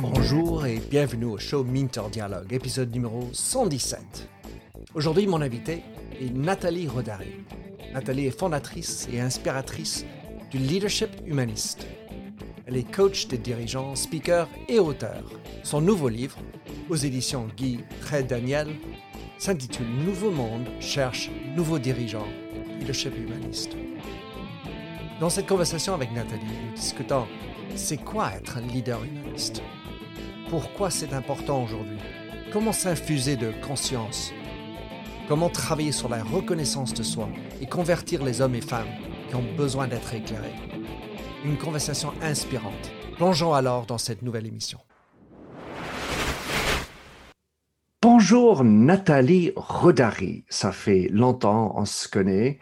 Bonjour et bienvenue au show Minter Dialogue, épisode numéro 117. Aujourd'hui, mon invité est Nathalie Rodari. Nathalie est fondatrice et inspiratrice du leadership humaniste. Elle est coach des dirigeants, speaker et auteur. Son nouveau livre, aux éditions Guy Très Daniel, s'intitule Nouveau Monde cherche nouveaux dirigeants, leadership humaniste. Dans cette conversation avec Nathalie, nous discutons c'est quoi être un leader humaniste? Pourquoi c'est important aujourd'hui? Comment s'infuser de conscience? Comment travailler sur la reconnaissance de soi et convertir les hommes et femmes qui ont besoin d'être éclairés? Une conversation inspirante. Plongeons alors dans cette nouvelle émission. Bonjour Nathalie Rodari, ça fait longtemps on se connaît.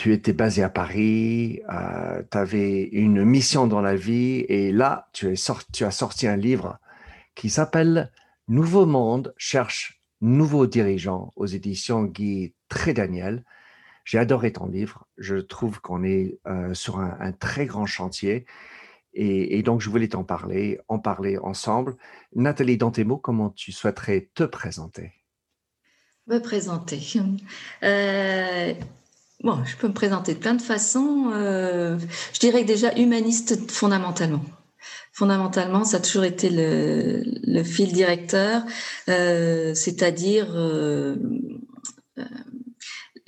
Tu étais basée à Paris, euh, tu avais une mission dans la vie et là tu, as sorti un livre qui s'appelle Nouveau Monde cherche nouveaux dirigeants aux éditions Guy Trédaniel. J'ai adoré ton livre, je trouve qu'on est euh, sur un, un très grand chantier et, donc, je voulais t'en parler, en parler ensemble. Nathalie, dans tes mots, comment tu souhaiterais te présenter? Me présenter. Euh, bon, je peux me présenter de plein de façons. Euh, je dirais que déjà humaniste fondamentalement. Fondamentalement, ça a toujours été le, fil directeur, euh, c'est-à-dire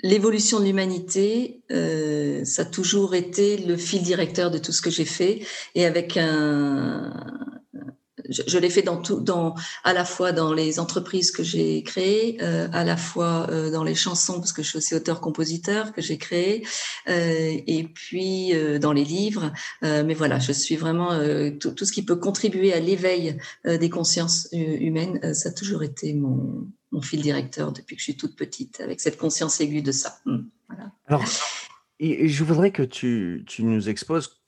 l'évolution de l'humanité, euh, ça a toujours été le fil directeur de tout ce que j'ai fait, et avec un, je, l'ai fait à la fois dans les entreprises que j'ai créées, euh, à la fois euh, dans les chansons parce que je suis aussi auteur-compositeur que j'ai créé, euh, et puis dans les livres. Mais voilà, je suis vraiment tout, ce qui peut contribuer à l'éveil des consciences humaines. ça a toujours été mon fil directeur depuis que je suis toute petite, avec cette conscience aiguë de ça. Hmm, Alors, je voudrais que tu nous exposes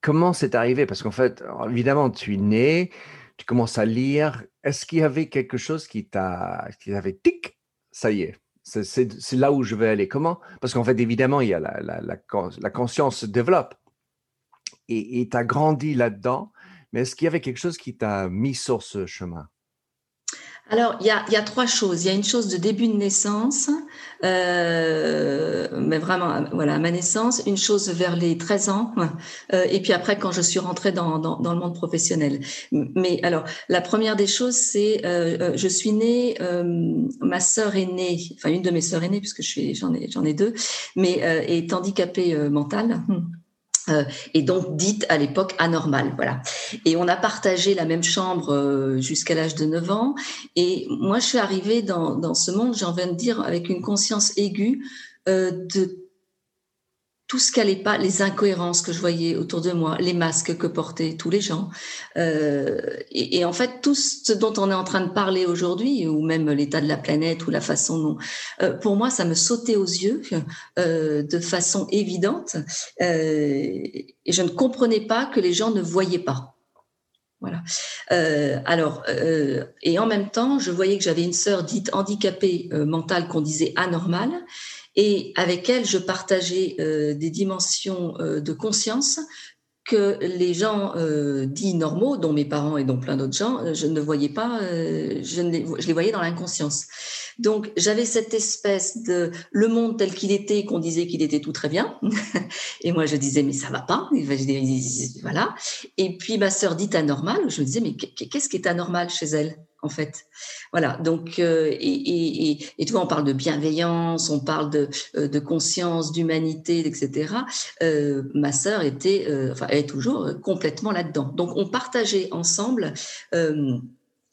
comment c'est arrivé, parce qu'en fait, évidemment, tu es né, tu commences à lire. Est-ce qu'il y avait quelque chose qui t'a, qui avait tic, ça y est, c'est là où je vais aller. Comment? Parce qu'en fait, évidemment, il y a la, la, la, conscience se développe et tu as grandi là-dedans. Mais est-ce qu'il y avait quelque chose qui t'a mis sur ce chemin? Alors, il y, a, y, a, trois choses. Il y a une chose de début de naissance, euh, mais vraiment, voilà, à ma naissance, une chose vers les 13 ans, euh, et puis après, quand je suis rentrée dans, dans, dans, le monde professionnel. Mais alors, la première des choses, c'est, euh, euh je suis née, euh, ma sœur est née, enfin, une de mes sœurs est née, puisque j'en ai, ai deux, mais est handicapée mentale. Euh, et donc dite à l'époque anormale. Voilà. Et on a partagé la même chambre euh, jusqu'à l'âge de 9 ans. Et moi, je suis arrivée dans, dans ce monde, j'ai envie de dire, avec une conscience aiguë euh, de tout ce qu'allait pas, les incohérences que je voyais autour de moi, les masques que portaient tous les gens. Euh, et, et, en fait, tout ce dont on est en train de parler aujourd'hui, ou même l'état de la planète ou la façon dont, euh, pour moi, ça me sautait aux yeux euh, de façon évidente. Euh, et je ne comprenais pas que les gens ne voyaient pas. Voilà. Euh, alors, euh, et en même temps, je voyais que j'avais une sœur dite handicapée mentale qu'on disait anormale. Et avec elle, je partageais euh, des dimensions euh, de conscience que les gens euh, dits normaux, dont mes parents et dont plein d'autres gens, je ne voyais pas, je, les, voyais dans l'inconscience. Donc j'avais cette espèce de le monde tel qu'il était, qu'on disait qu'il était tout très bien, et moi je disais mais ça va pas, voilà. Et puis ma sœur dit anormal, je me disais mais qu'est-ce qui est anormal chez elle? En fait. Voilà, donc, euh, et, et, et, et, tu vois, on parle de bienveillance, on parle de, euh, de conscience, d'humanité, etc. Euh, ma sœur était, euh, enfin, elle est toujours complètement là-dedans. Donc, on partageait ensemble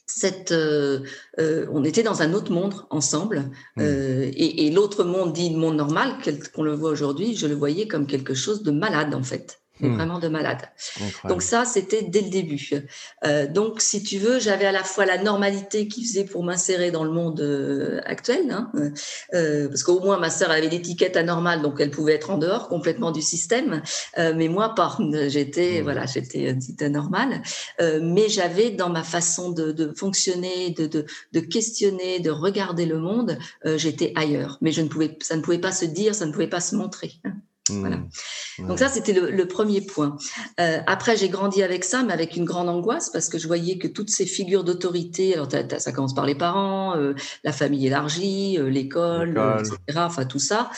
cette, on était dans un autre monde ensemble, mmh. et, l'autre monde dit monde normal, qu'on le voit aujourd'hui, je le voyais comme quelque chose de malade en fait. Hmm. vraiment de malade. Donc ça, c'était dès le début. Euh, donc, si tu veux, j'avais à la fois la normalité qui faisait pour m'insérer dans le monde euh, actuel, hein, euh, parce qu'au moins ma sœur avait l'étiquette anormale, donc elle pouvait être en dehors complètement du système, euh, mais moi pas. J'étais hmm. voilà, j'étais dite normale, euh, mais j'avais dans ma façon de, de fonctionner, de, de, de, questionner, de regarder le monde, j'étais ailleurs. Mais je ne pouvais, ça ne pouvait pas se dire, ça ne pouvait pas se montrer. Voilà. Mmh. Donc ça, c'était le, premier point. Euh, après, j'ai grandi avec ça, mais avec une grande angoisse parce que je voyais que toutes ces figures d'autorité, alors ça commence par les parents, euh, la famille élargie, euh, l'école, etc. Enfin tout ça.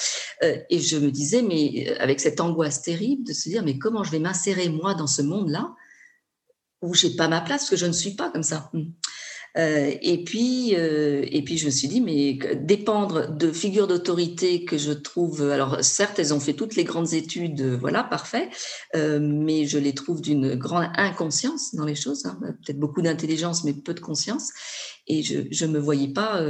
et je me disais, mais avec cette angoisse terrible de se dire, mais comment je vais m'insérer moi dans ce monde-là où j'ai pas ma place parce que je ne suis pas comme ça. Mmh. Euh, et puis, euh, et puis je me suis dit, mais dépendre de figures d'autorité que je trouve, alors certes, elles ont fait toutes les grandes études, voilà, parfait, euh, mais je les trouve d'une grande inconscience dans les choses, hein. peut-être beaucoup d'intelligence, mais peu de conscience, et je ne me voyais pas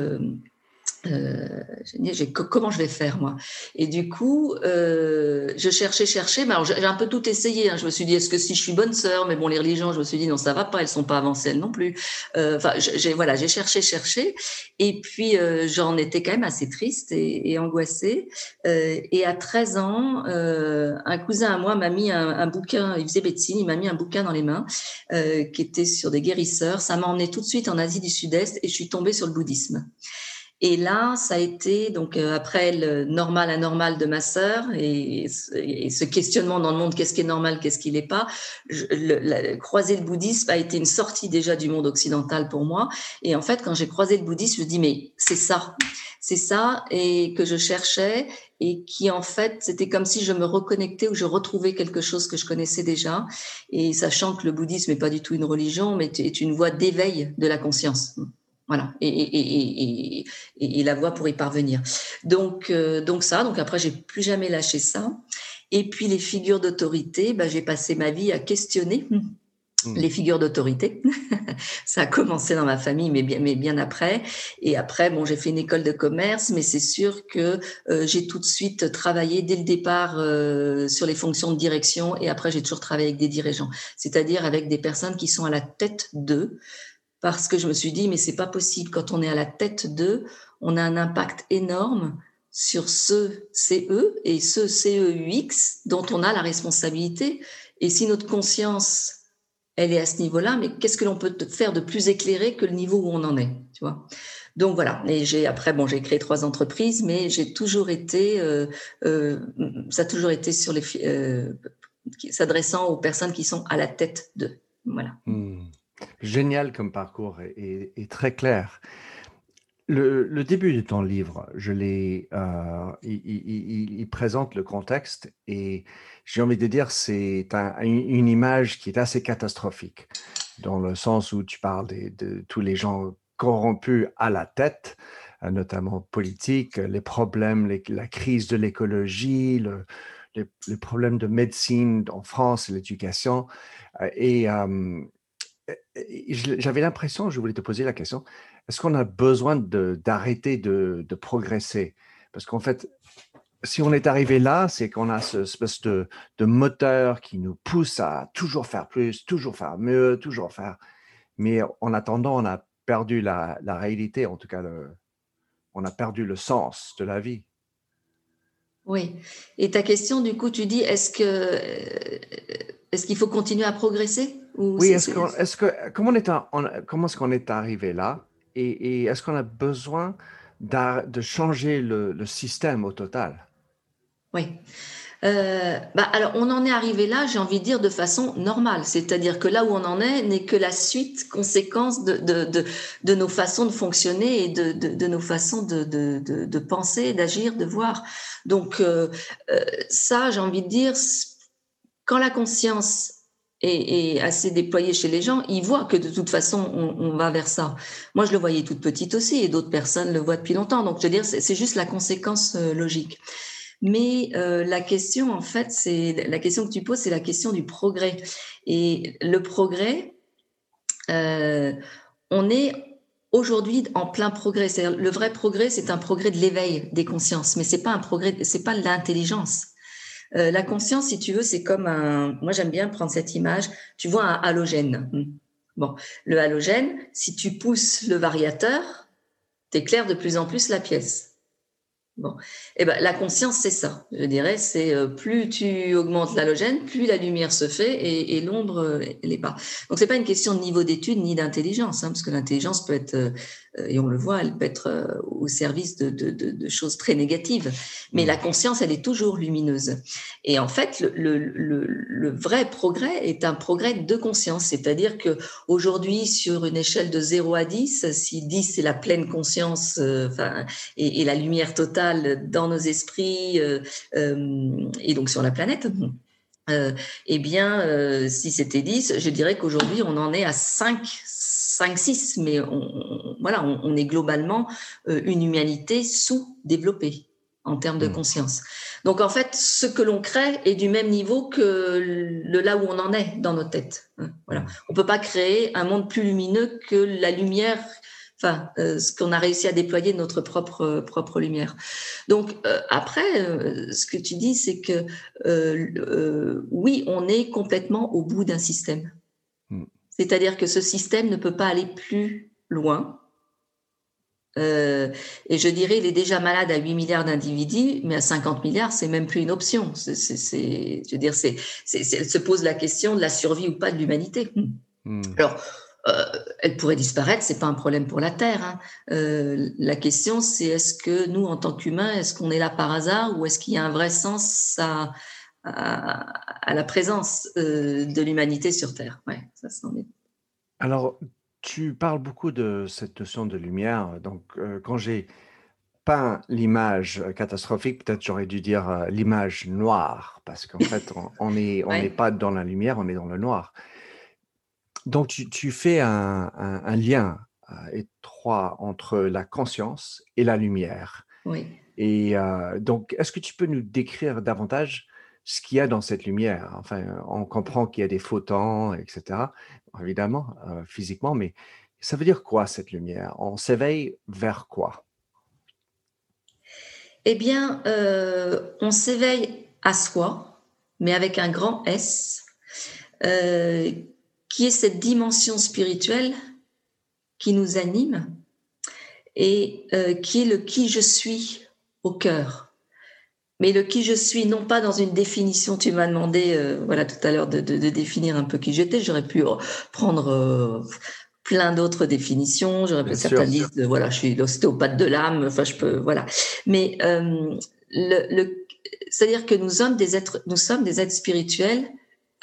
euh, j'ai comment je vais faire moi? Et du coup, euh, je cherchais, cherchais. Mais j'ai un peu tout essayé. Hein. Je me suis dit, est-ce que si je suis bonne sœur Mais bon, les religions, je me suis dit non, ça va pas. Elles sont pas avancées elles non plus. Euh, enfin, j'ai voilà, j'ai cherché, cherché. Et puis euh, j'en étais quand même assez triste et, et angoissée. Euh, et à 13 ans, un cousin à moi m'a mis un, un, bouquin. Il faisait médecine. Il m'a mis un bouquin dans les mains qui était sur des guérisseurs. Ça m'a emmené tout de suite en Asie du Sud-Est et je suis tombée sur le bouddhisme. Et là, ça a été donc euh, après le normal anormal de ma sœur et, ce questionnement dans le monde qu'est-ce qui est normal, qu'est-ce qui n'est pas. le, croiser le bouddhisme a été une sortie déjà du monde occidental pour moi. Et en fait, quand j'ai croisé le bouddhisme, je dis mais c'est ça, c'est ça et que je cherchais et qui en fait c'était comme si je me reconnectais ou je retrouvais quelque chose que je connaissais déjà. Et sachant que le bouddhisme n'est pas du tout une religion, mais est une voie d'éveil de la conscience. Voilà, et, et, et, et, la voie pour y parvenir. Donc, euh, donc ça, donc après, j'ai plus jamais lâché ça. Et puis les figures d'autorité, bah, j'ai passé ma vie à questionner mmh. les figures d'autorité. ça a commencé dans ma famille, mais bien, mais bien après. Et après, bon, j'ai fait une école de commerce, mais c'est sûr que euh, j'ai tout de suite travaillé dès le départ euh, sur les fonctions de direction. Et après, j'ai toujours travaillé avec des dirigeants, c'est-à-dire avec des personnes qui sont à la tête d'eux parce que je me suis dit, mais c'est pas possible. Quand on est à la tête d'eux, on a un impact énorme sur ce CE et ce CEUX dont on a la responsabilité. Et si notre conscience, elle est à ce niveau-là, mais qu'est-ce que l'on peut faire de plus éclairé que le niveau où on en est, tu vois? Donc voilà. Et j'ai après bon, j'ai créé trois entreprises, mais j'ai toujours été, euh, euh, ça a toujours été sur les, euh, s'adressant aux personnes qui sont à la tête d'eux. Voilà. Hmm. Génial comme parcours et, très clair. Le, début de ton livre, euh, il, présente le contexte et j'ai envie de dire c'est une image qui est assez catastrophique dans le sens où tu parles de, tous les gens corrompus à la tête, euh, notamment politique, les problèmes, la crise de l'écologie, le, les, problèmes de médecine en France, l'éducation euh, et j'avais l'impression, je voulais te poser la question, est-ce qu'on a besoin d'arrêter de, progresser? Parce qu'en fait, si on est arrivé là, c'est qu'on a ce espèce de, moteur qui nous pousse à toujours faire plus, toujours faire mieux, toujours faire. Mais en attendant, on a perdu la, réalité, en tout cas, on a perdu le sens de la vie. Oui. Et ta question, du coup, tu dis, est-ce que euh, est-ce qu'il faut continuer à progresser oui, est-ce est que, comment, est comment est-ce qu'on est arrivé là? Et, est-ce qu'on a besoin de changer le, système au total? Oui. Euh, bah alors, on en est arrivé là, j'ai envie de dire, de façon normale. C'est-à-dire que là où on en est n'est que la suite, conséquence de, de, de, nos façons de fonctionner et de, de, nos façons de, de, penser, d'agir, de voir. Donc, euh, euh, ça, j'ai envie de dire, quand la conscience est, assez déployée chez les gens, ils voient que de toute façon, on, va vers ça. Moi, je le voyais toute petite aussi, et d'autres personnes le voient depuis longtemps. Donc, je veux dire, c'est juste la conséquence euh, logique. Mais euh, la question, en fait, c'est la question que tu poses, c'est la question du progrès. Et le progrès, euh, on est aujourd'hui en plein progrès. Le vrai progrès, c'est un progrès de l'éveil des consciences, mais c'est pas un progrès, c'est pas l'intelligence. Euh, la conscience, si tu veux, c'est comme un. Moi, j'aime bien prendre cette image. Tu vois un halogène. Hmm. Bon, le halogène, si tu pousses le variateur, t'éclaires de plus en plus la pièce. Eh ben la conscience, c'est ça. Je dirais, c'est euh, plus tu augmentes l'halogène, plus la lumière se fait et, l'ombre, elle est pas. Donc c'est pas une question de niveau d'étude ni d'intelligence, hein, parce que l'intelligence peut être et on le voit, elle peut être au service de, choses très négatives. Mais la conscience, elle est toujours lumineuse. Et en fait, le, vrai progrès est un progrès de conscience. C'est-à-dire que aujourd'hui, sur une échelle de 0 à 10, si 10 c'est la pleine conscience et, la lumière totale dans nos esprits et donc sur la planète, euh, eh bien, euh, si c'était 10, je dirais qu'aujourd'hui, on en est à 5, 5 6, mais on, voilà, on, est globalement euh, une humanité sous-développée en termes de mmh. conscience. Donc, en fait, ce que l'on crée est du même niveau que le là où on en est dans nos têtes. Hein, voilà. Mmh. On ne peut pas créer un monde plus lumineux que la lumière enfin, euh, ce qu'on a réussi à déployer de notre propre, propre lumière. Donc, euh, après, euh, ce que tu dis, c'est que oui, on est complètement au bout d'un système. Hmm. C'est-à-dire que ce système ne peut pas aller plus loin. et je dirais, il est déjà malade à 8 milliards d'individus, mais à 50 milliards, c'est même plus une option. C'est, je veux dire, c'est, se pose la question de la survie ou pas de l'humanité. Hmm. Alors, euh, elle pourrait disparaître, c'est pas un problème pour la Terre. Hein. Euh, la question, c'est est-ce que nous, en tant qu'humains, est-ce qu'on est là par hasard ou est-ce qu'il y a un vrai sens à, à, la présence euh, de l'humanité sur Terre? Ouais, ça est. Alors, tu parles beaucoup de cette notion de lumière. Donc, quand j'ai peint l'image catastrophique, peut-être j'aurais dû dire l'image noire, parce qu'en fait, on n'est on n'est pas dans la lumière, on est dans le noir. Donc, tu, fais un, lien euh, étroit entre la conscience et la lumière. Oui. Et euh, donc, est-ce que tu peux nous décrire davantage ce qu'il y a dans cette lumière? Enfin, on comprend qu'il y a des photons, etc., évidemment, euh, physiquement, mais ça veut dire quoi cette lumière? On s'éveille vers quoi? Eh bien, on s'éveille à soi, mais avec un grand S qui est cette dimension spirituelle qui nous anime et euh, qui est le qui je suis au cœur. Mais le qui je suis, non pas dans une définition, tu m'as demandé euh, voilà tout à l'heure de, définir un peu qui j'étais, j'aurais pu prendre euh, plein d'autres définitions, j'aurais pu certaines listes, voilà, je suis l'ostéopathe de l'âme, enfin je peux, voilà. Mais le, c'est-à-dire que nous sommes des êtres, nous sommes des êtres spirituels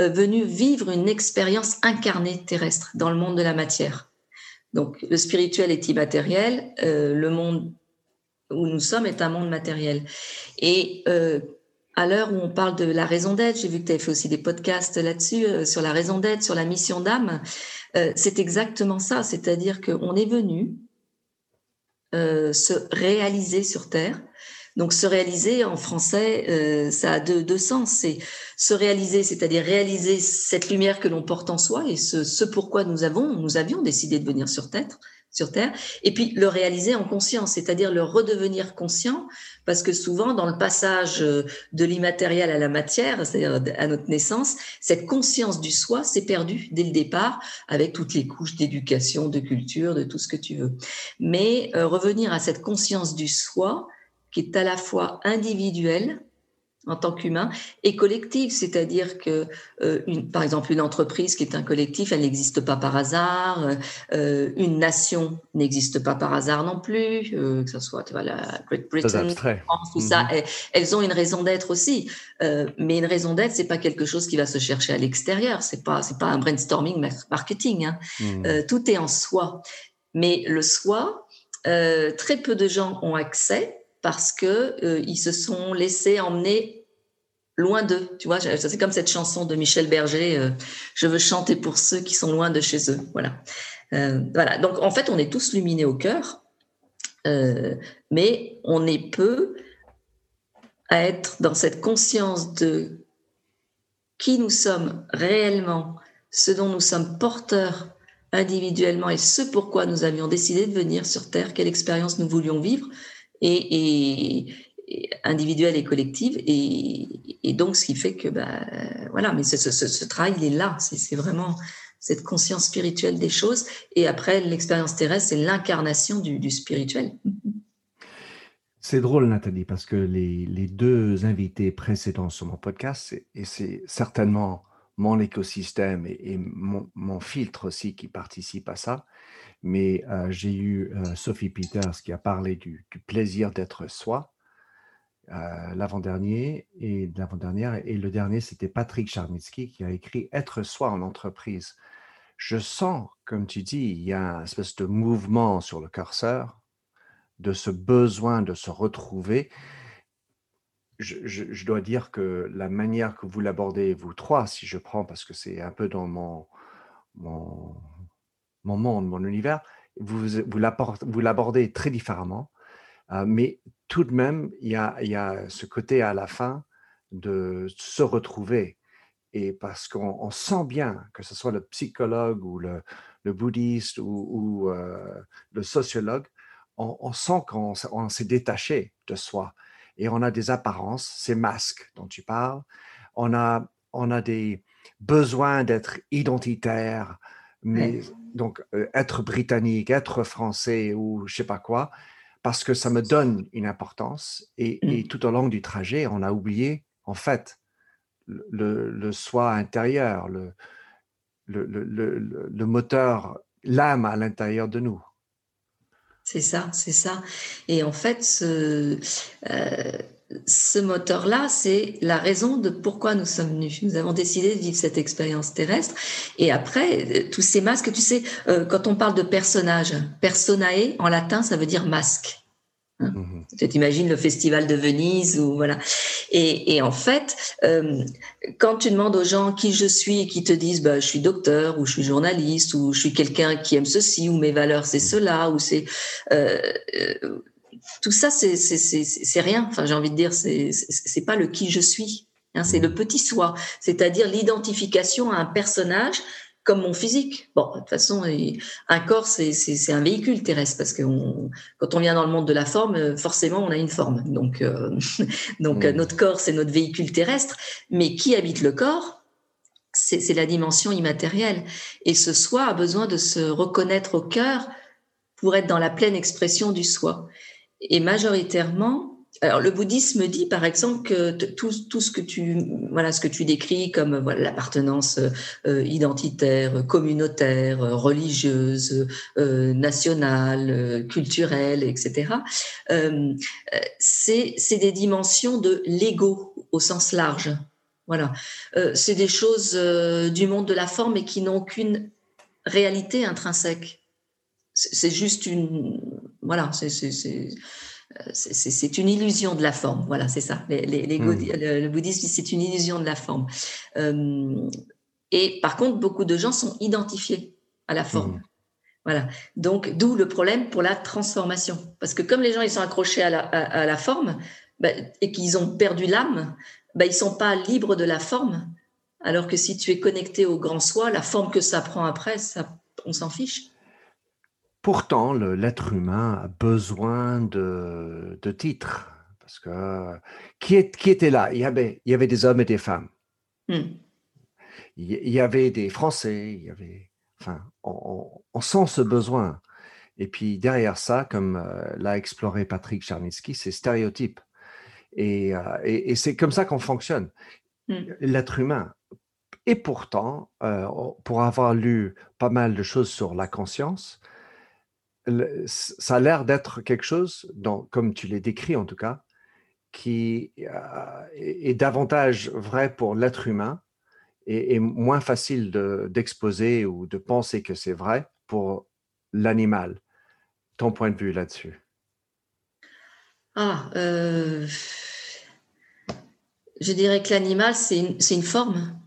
euh, venu vivre une expérience incarnée terrestre dans le monde de la matière. Donc le spirituel est immatériel, euh, le monde où nous sommes est un monde matériel. Et euh, à l'heure où on parle de la raison d'être, j'ai vu que tu avais fait aussi des podcasts là-dessus, sur la raison d'être, sur la mission d'âme, c'est exactement ça, c'est-à-dire qu'on est venu se réaliser sur Terre, donc se réaliser en français, euh, ça a deux, deux sens. C'est se réaliser, c'est-à-dire réaliser cette lumière que l'on porte en soi et ce, ce pourquoi nous avons, nous avions décidé de venir sur Terre, sur Terre, et puis le réaliser en conscience, c'est-à-dire le redevenir conscient, parce que souvent dans le passage de l'immatériel à la matière, c'est-à-dire à notre naissance, cette conscience du soi s'est perdue dès le départ, avec toutes les couches d'éducation, de culture, de tout ce que tu veux. Mais euh, revenir à cette conscience du soi, qui est à la fois individuelle en tant qu'humain et collective, c'est-à-dire que euh, une, par exemple une entreprise qui est un collectif, elle n'existe pas par hasard, euh, une nation n'existe pas par hasard non plus, euh, que ce soit tu vois, la Great Britain, France, tout ça, mhm. elles, ont une raison d'être aussi, mais une raison d'être c'est pas quelque chose qui va se chercher à l'extérieur, c'est pas c'est pas un brainstorming marketing, hein. Mhm. tout est en soi, mais le soi, très peu de gens ont accès parce que euh, ils se sont laissés emmener loin d'eux. Tu vois, c'est comme cette chanson de Michel Berger, euh, Je veux chanter pour ceux qui sont loin de chez eux. Voilà. Euh, voilà. Donc, en fait, on est tous lumineux au cœur, mais on est peu à être dans cette conscience de qui nous sommes réellement, ce dont nous sommes porteurs individuellement et ce pourquoi nous avions décidé de venir sur Terre, quelle expérience nous voulions vivre, et, individuelle et collective. Et, donc, ce qui fait que, bah, voilà, mais ce, travail, il est là. C'est vraiment cette conscience spirituelle des choses. Et après, l'expérience terrestre, c'est l'incarnation du, spirituel. C'est drôle, Nathalie, parce que les, deux invités précédents sur mon podcast, et c'est certainement mon écosystème et, mon, filtre aussi qui participe à ça. Mais euh, j'ai eu euh, Sophie Peters qui a parlé du, plaisir d'être soi, euh, l'avant-dernier et l'avant-dernière. Et le dernier, c'était Patrick Charnitsky qui a écrit Être soi en entreprise. Je sens, comme tu dis, il y a un espèce de mouvement sur le curseur, de ce besoin de se retrouver je, dois dire que la manière que vous l'abordez, vous trois, si je prends, parce que c'est un peu dans mon, mon, mon monde, mon univers, vous, vous l'abordez très différemment. Euh, mais tout de même, il y, a, ce côté à la fin de se retrouver. Et parce qu'on sent bien, que ce soit le psychologue ou le, le bouddhiste ou, euh, le sociologue, on, on sent qu'on s'est détaché de soi et on a des apparences, ces masques dont tu parles. On a, on a des besoins d'être identitaire, mais donc euh, être britannique, être français ou je sais pas quoi, parce que ça me donne une importance. Et, mmh. tout au long du trajet, on a oublié, en fait, le, le soi intérieur, le, le, le moteur, l'âme à l'intérieur de nous. C'est ça, c'est ça. Et en fait, ce, euh, ce moteur-là, c'est la raison de pourquoi nous sommes venus. Nous avons décidé de vivre cette expérience terrestre. Et après, euh, tous ces masques, tu sais, euh, quand on parle de personnage, personae, en latin, ça veut dire masque. Hein mmh tu t'imagines le festival de Venise ou voilà. Et, en fait, euh, quand tu demandes aux gens qui je suis et qui te disent bah, je suis docteur ou je suis journaliste ou je suis quelqu'un qui aime ceci ou mes valeurs c'est cela ou c'est euh, euh, tout ça c'est rien. Enfin j'ai envie de dire c'est pas le qui je suis. Hein, c'est le petit soi, c'est-à-dire l'identification à un personnage comme mon physique. Bon, de toute façon, un corps, c'est un véhicule terrestre parce que quand on vient dans le monde de la forme, forcément, on a une forme. Donc, euh, donc mmh. notre corps, c'est notre véhicule terrestre. Mais qui habite le corps C'est la dimension immatérielle. Et ce soi a besoin de se reconnaître au cœur pour être dans la pleine expression du soi. Et majoritairement, alors, le bouddhisme dit, par exemple, que tout, tout, ce que tu, voilà, ce que tu décris comme voilà, l'appartenance euh, identitaire, communautaire, religieuse, euh, nationale, culturelle, etc. Euh, c'est, des dimensions de l'ego au sens large. Voilà, c'est des choses du monde de la forme et qui n'ont qu'une réalité intrinsèque. C'est juste une, voilà, c'est une illusion de la forme. Voilà, c'est ça. Les, hmm. le, bouddhisme, c'est une illusion de la forme. Euh, et par contre, beaucoup de gens sont identifiés à la forme. Hmm. Voilà. Donc, d'où le problème pour la transformation. Parce que comme les gens, ils sont accrochés à la, forme bah, et qu'ils ont perdu l'âme, bah, ils sont pas libres de la forme. Alors que si tu es connecté au grand soi, la forme que ça prend après, ça, on s'en fiche. Pourtant, l'être humain a besoin de, titres. Parce que qui, était là? Il y, avait, il y avait des hommes et des femmes. Hmm. Il y avait des Français. Il y avait, enfin, on, sent ce besoin. Et puis derrière ça, comme euh, l'a exploré Patrick Charnitsky, c'est stéréotype. Euh, et, c'est comme ça qu'on fonctionne. Hmm. L'être humain. Et pourtant, euh, pour avoir lu pas mal de choses sur la conscience, ça a l'air d'être quelque chose, comme tu l'as décrit en tout cas, qui euh, est, davantage vrai pour l'être humain et, moins facile d'exposer ou de penser que c'est vrai pour l'animal. Ton point de vue là-dessus? Ah, euh, je dirais que l'animal, c'est une forme.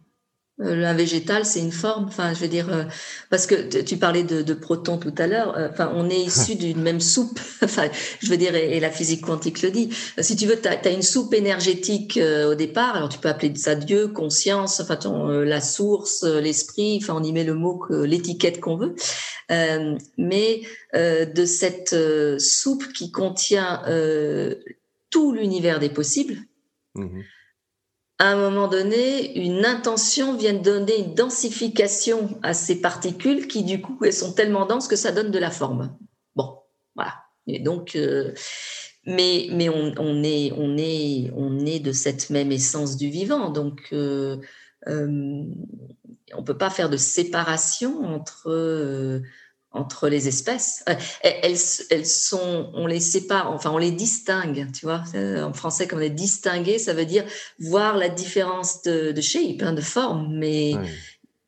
Euh, un végétal, c'est une forme. Enfin, je veux dire, euh, parce que tu parlais de, de protons tout à l'heure. Euh, enfin, on est issu d'une même soupe. Enfin, je veux dire, et, la physique quantique le dit. Si tu veux, tu as, une soupe énergétique au départ. Alors, tu peux appeler ça Dieu, conscience, enfin, la source, l'esprit. Enfin, on y met le mot, l'étiquette qu'on veut. mais de cette soupe qui contient tout l'univers des possibles. Mmh à un moment donné, une intention vient donner une densification à ces particules qui, du coup, elles sont tellement denses que ça donne de la forme. Bon, voilà. Et donc, euh, mais, mais on, est, on, est, on est de cette même essence du vivant. Donc, euh, on peut pas faire de séparation entre entre les espèces. Elles, elles, sont, on les sépare, enfin on les distingue, tu vois. En français, comme on est distinguer, ça veut dire voir la différence de, de shape, hein, de forme, mais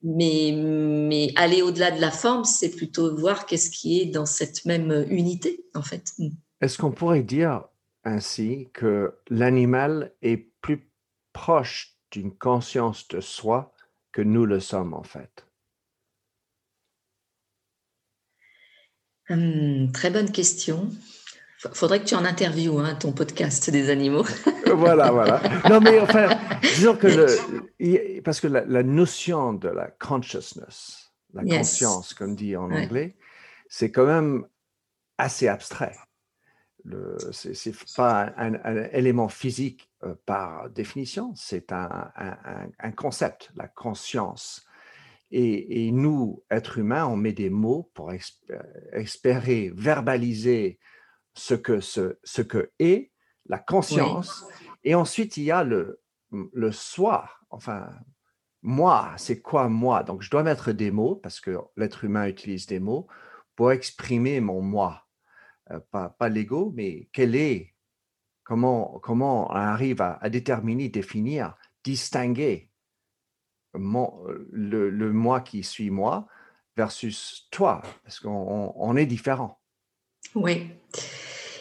mais, mais aller au-delà de la forme, c'est plutôt voir qu'est-ce qui est dans cette même unité, en fait. Est-ce qu'on pourrait dire ainsi que l'animal est plus proche d'une conscience de soi que nous le sommes, en fait? Hum, Très bonne question. Faudrait que tu en interviewes hein, ton podcast des animaux. voilà, voilà. Non, mais enfin, disons que le, parce que la, notion de la consciousness, la conscience, comme dit en anglais, c'est quand même assez abstrait. Ce n'est pas un, élément physique euh, par définition, c'est un, un, concept, la conscience. Et, et, nous, êtres humains, on met des mots pour espérer verbaliser ce que, ce, ce que est la conscience. Et ensuite, il y a le, le soi. Enfin, moi, c'est quoi moi? Donc, je dois mettre des mots parce que l'être humain utilise des mots pour exprimer mon moi. Euh, pas, pas l'ego, mais quel est, comment, comment on arrive à, déterminer, définir, distinguer le, moi qui suis moi versus toi, parce qu'on on est différent. Oui.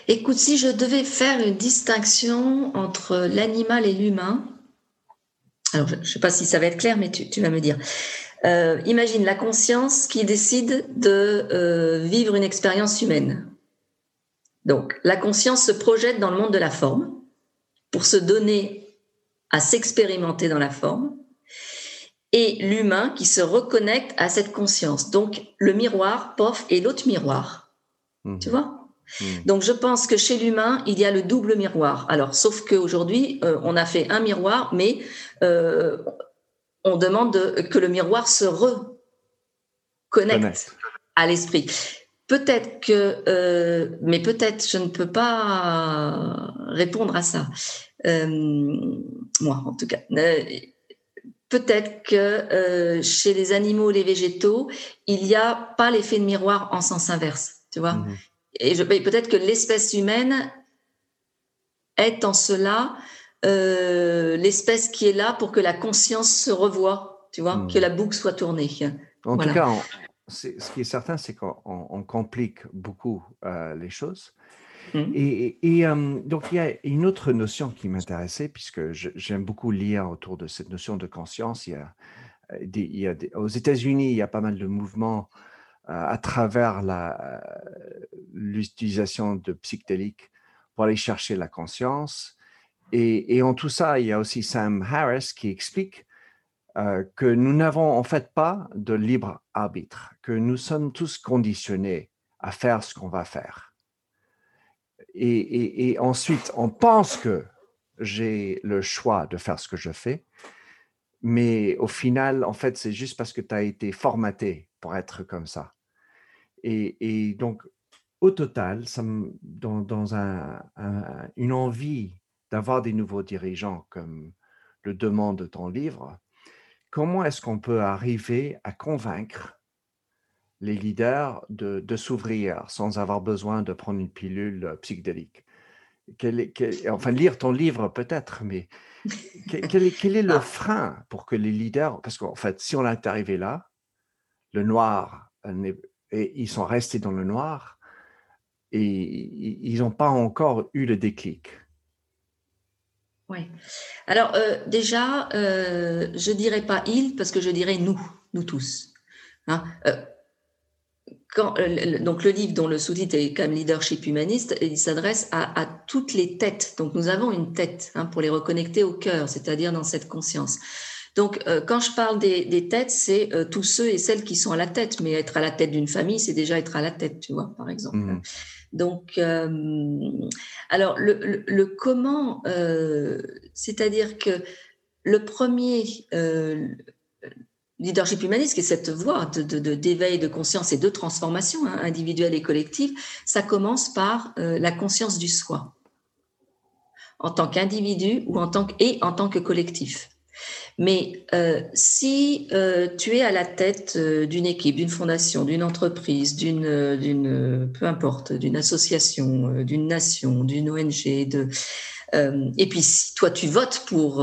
Écoute, si je devais faire une distinction entre l'animal et l'humain, alors je ne sais pas si ça va être clair, mais tu, vas me dire. Euh, imagine la conscience qui décide de euh, vivre une expérience humaine. Donc, la conscience se projette dans le monde de la forme pour se donner à s'expérimenter dans la forme, et l'humain qui se reconnecte à cette conscience. Donc, le miroir, pof, et l'autre miroir. Mmh. Tu vois? Hmm. Donc, je pense que chez l'humain, il y a le double miroir. Alors, sauf qu'aujourd'hui, euh, on a fait un miroir, mais euh, on demande que le miroir se reconnecte à l'esprit. Peut-être que, euh, mais peut-être je ne peux pas répondre à ça. moi, en tout cas. Peut-être que chez les animaux, les végétaux, il n'y a pas l'effet de miroir en sens inverse. Tu vois, hmm et peut-être que l'espèce humaine est en cela euh, l'espèce qui est là pour que la conscience se revoie, tu vois, que hmm. la boucle soit tournée. En tout cas, ce qui est certain, c'est qu'on complique beaucoup euh, les choses. Hmm. Et, euh, donc, il y a une autre notion qui m'intéressait, puisque j'aime beaucoup lire autour de cette notion de conscience. Il y a, a aux États-Unis, il y a pas mal de mouvements à travers l'utilisation de psychédéliques pour aller chercher la conscience. Et, en tout ça, il y a aussi Sam Harris qui explique euh, que nous n'avons en fait pas de libre arbitre, que nous sommes tous conditionnés à faire ce qu'on va faire. Et, ensuite, on pense que j'ai le choix de faire ce que je fais, mais au final, en fait, c'est juste parce que tu as été formaté pour être comme ça. Et, donc, au total, ça dans, un, une envie d'avoir des nouveaux dirigeants, comme le demande ton livre, comment est-ce qu'on peut arriver à convaincre les leaders de, s'ouvrir sans avoir besoin de prendre une pilule psychédélique Enfin, lire ton livre peut-être, mais quel, est, quel est le ah. frein pour que les leaders, parce qu'en fait, si on est arrivé là, le noir et ils sont restés dans le noir et ils n'ont pas encore eu le déclic. Oui. Alors euh, déjà, euh, je dirais pas ils parce que je dirais nous, nous tous. Hein. Euh, quand, donc le livre dont le sous-titre est comme leadership humaniste, il s'adresse à, toutes les têtes. Donc nous avons une tête hein, pour les reconnecter au cœur, c'est-à-dire dans cette conscience. Donc, euh, quand je parle des, têtes, c'est euh, tous ceux et celles qui sont à la tête. Mais être à la tête d'une famille, c'est déjà être à la tête, tu vois, par exemple. Mmh. Donc, euh, alors, le, comment, c'est-à-dire que le premier leadership humaniste, qui est cette voie d'éveil, de, de, conscience et de transformation hein, individuelle et collective, ça commence par la conscience du soi, en tant qu'individu ou en tant et en tant que collectif. Mais euh, si euh, tu es à la tête euh, d'une équipe, d'une fondation, d'une entreprise, d'une, d'une, peu importe, d'une association, d'une nation, d'une ONG, de, et puis si toi tu votes pour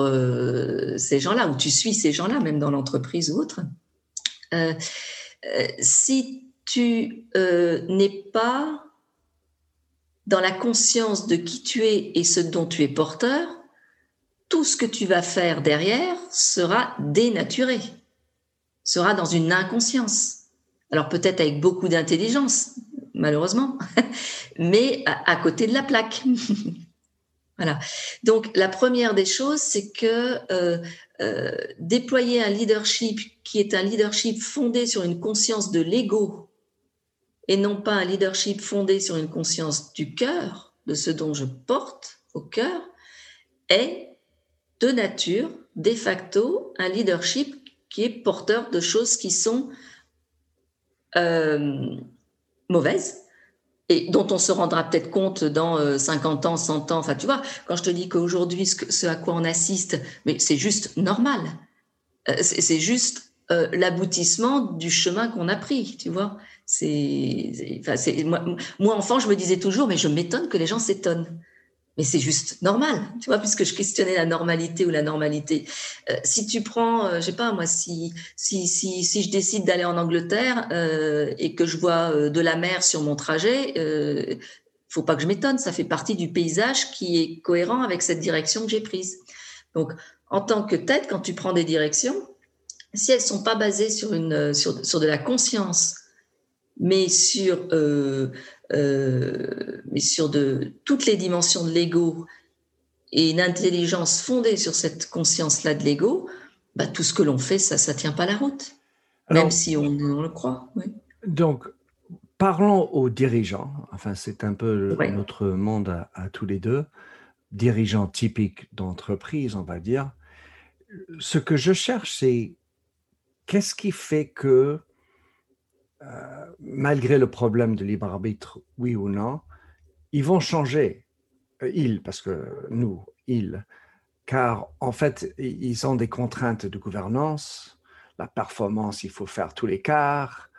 ces gens-là ou tu suis ces gens-là, même dans l'entreprise ou autre, si tu n'es pas dans la conscience de qui tu es et ce dont tu es porteur, tout ce que tu vas faire derrière sera dénaturé, sera dans une inconscience. Alors peut-être avec beaucoup d'intelligence, malheureusement, mais à, côté de la plaque. voilà. Donc la première des choses, c'est que euh, euh, déployer un leadership qui est un leadership fondé sur une conscience de l'ego et non pas un leadership fondé sur une conscience du cœur, de ce dont je porte au cœur, est de nature, de facto, un leadership qui est porteur de choses qui sont euh, mauvaises et dont on se rendra peut-être compte dans 50 euh, ans, 100 ans. Enfin, tu vois, quand je te dis qu'aujourd'hui, ce, à quoi on assiste, mais c'est juste normal. Euh, c'est juste l'aboutissement du chemin qu'on a pris, tu vois. C'est, enfin, moi, moi, enfant, je me disais toujours, mais je m'étonne que les gens s'étonnent mais c'est juste normal, tu vois, puisque je questionnais la normalité ou la normalité. Euh, si tu prends, euh, je sais pas moi, si si si, si je décide d'aller en Angleterre euh, et que je vois euh, de la mer sur mon trajet, euh, faut pas que je m'étonne, ça fait partie du paysage qui est cohérent avec cette direction que j'ai prise. Donc, en tant que tête, quand tu prends des directions, si elles sont pas basées sur une sur sur de la conscience, mais sur euh, euh, mais sur de toutes les dimensions de l'ego et une intelligence fondée sur cette conscience-là de l'ego, bah, tout ce que l'on fait, ça, ça tient pas la route, même si on, le croit. Donc, parlons aux dirigeants. Enfin, c'est un peu notre monde à, à, tous les deux, dirigeants typiques d'entreprise, on va dire. Ce que je cherche, c'est qu'est-ce qui fait que euh, malgré le problème de libre arbitre, oui ou non, ils vont changer. Euh, ils, parce que nous, ils, car en fait, ils ont des contraintes de gouvernance, la performance, il faut faire tous les quarts.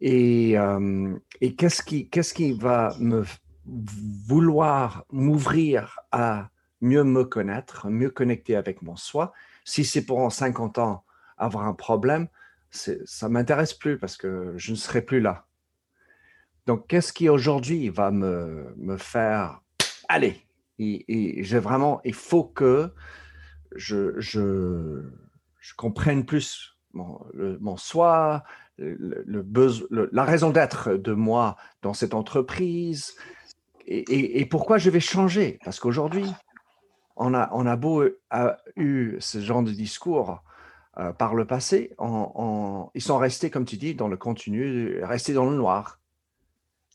Et, euh, et qu'est-ce qui, qu'est-ce qui va me vouloir m'ouvrir à mieux me connaître, mieux connecter avec mon soi Si c'est pour en 50 ans avoir un problème, ça m'intéresse plus parce que je ne serai plus là. Donc, qu'est-ce qui aujourd'hui va me, me faire aller et, j'ai vraiment, il faut que je, je, comprenne plus mon, soi, le, le, la raison d'être de moi dans cette entreprise et, pourquoi je vais changer? Parce qu'aujourd'hui, on a, on a beau a eu ce genre de discours, euh, par le passé, ils sont restés, comme tu dis, dans le continu, restés dans le noir.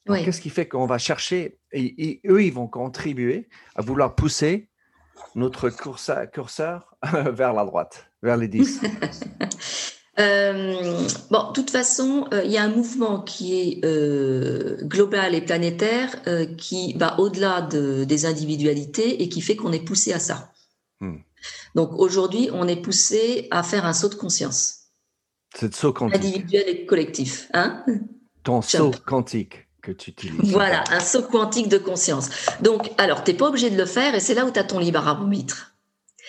Qu'est-ce qui fait qu'on va chercher, et, eux, ils vont contribuer à vouloir pousser notre curseur, vers la droite, vers les 10 euh, bon, de toute façon, euh, il y a un mouvement qui est global et planétaire qui va au-delà des individualités et qui fait qu'on est poussé à ça. Hmm. Donc aujourd'hui, on est poussé à faire un saut de conscience. C'est saut quantique. Individuel et collectif. Hein? Ton saut quantique que tu utilises. Voilà, un saut quantique de conscience. Donc, alors, tu n'es pas obligé de le faire et c'est là où tu as ton libre arbitre.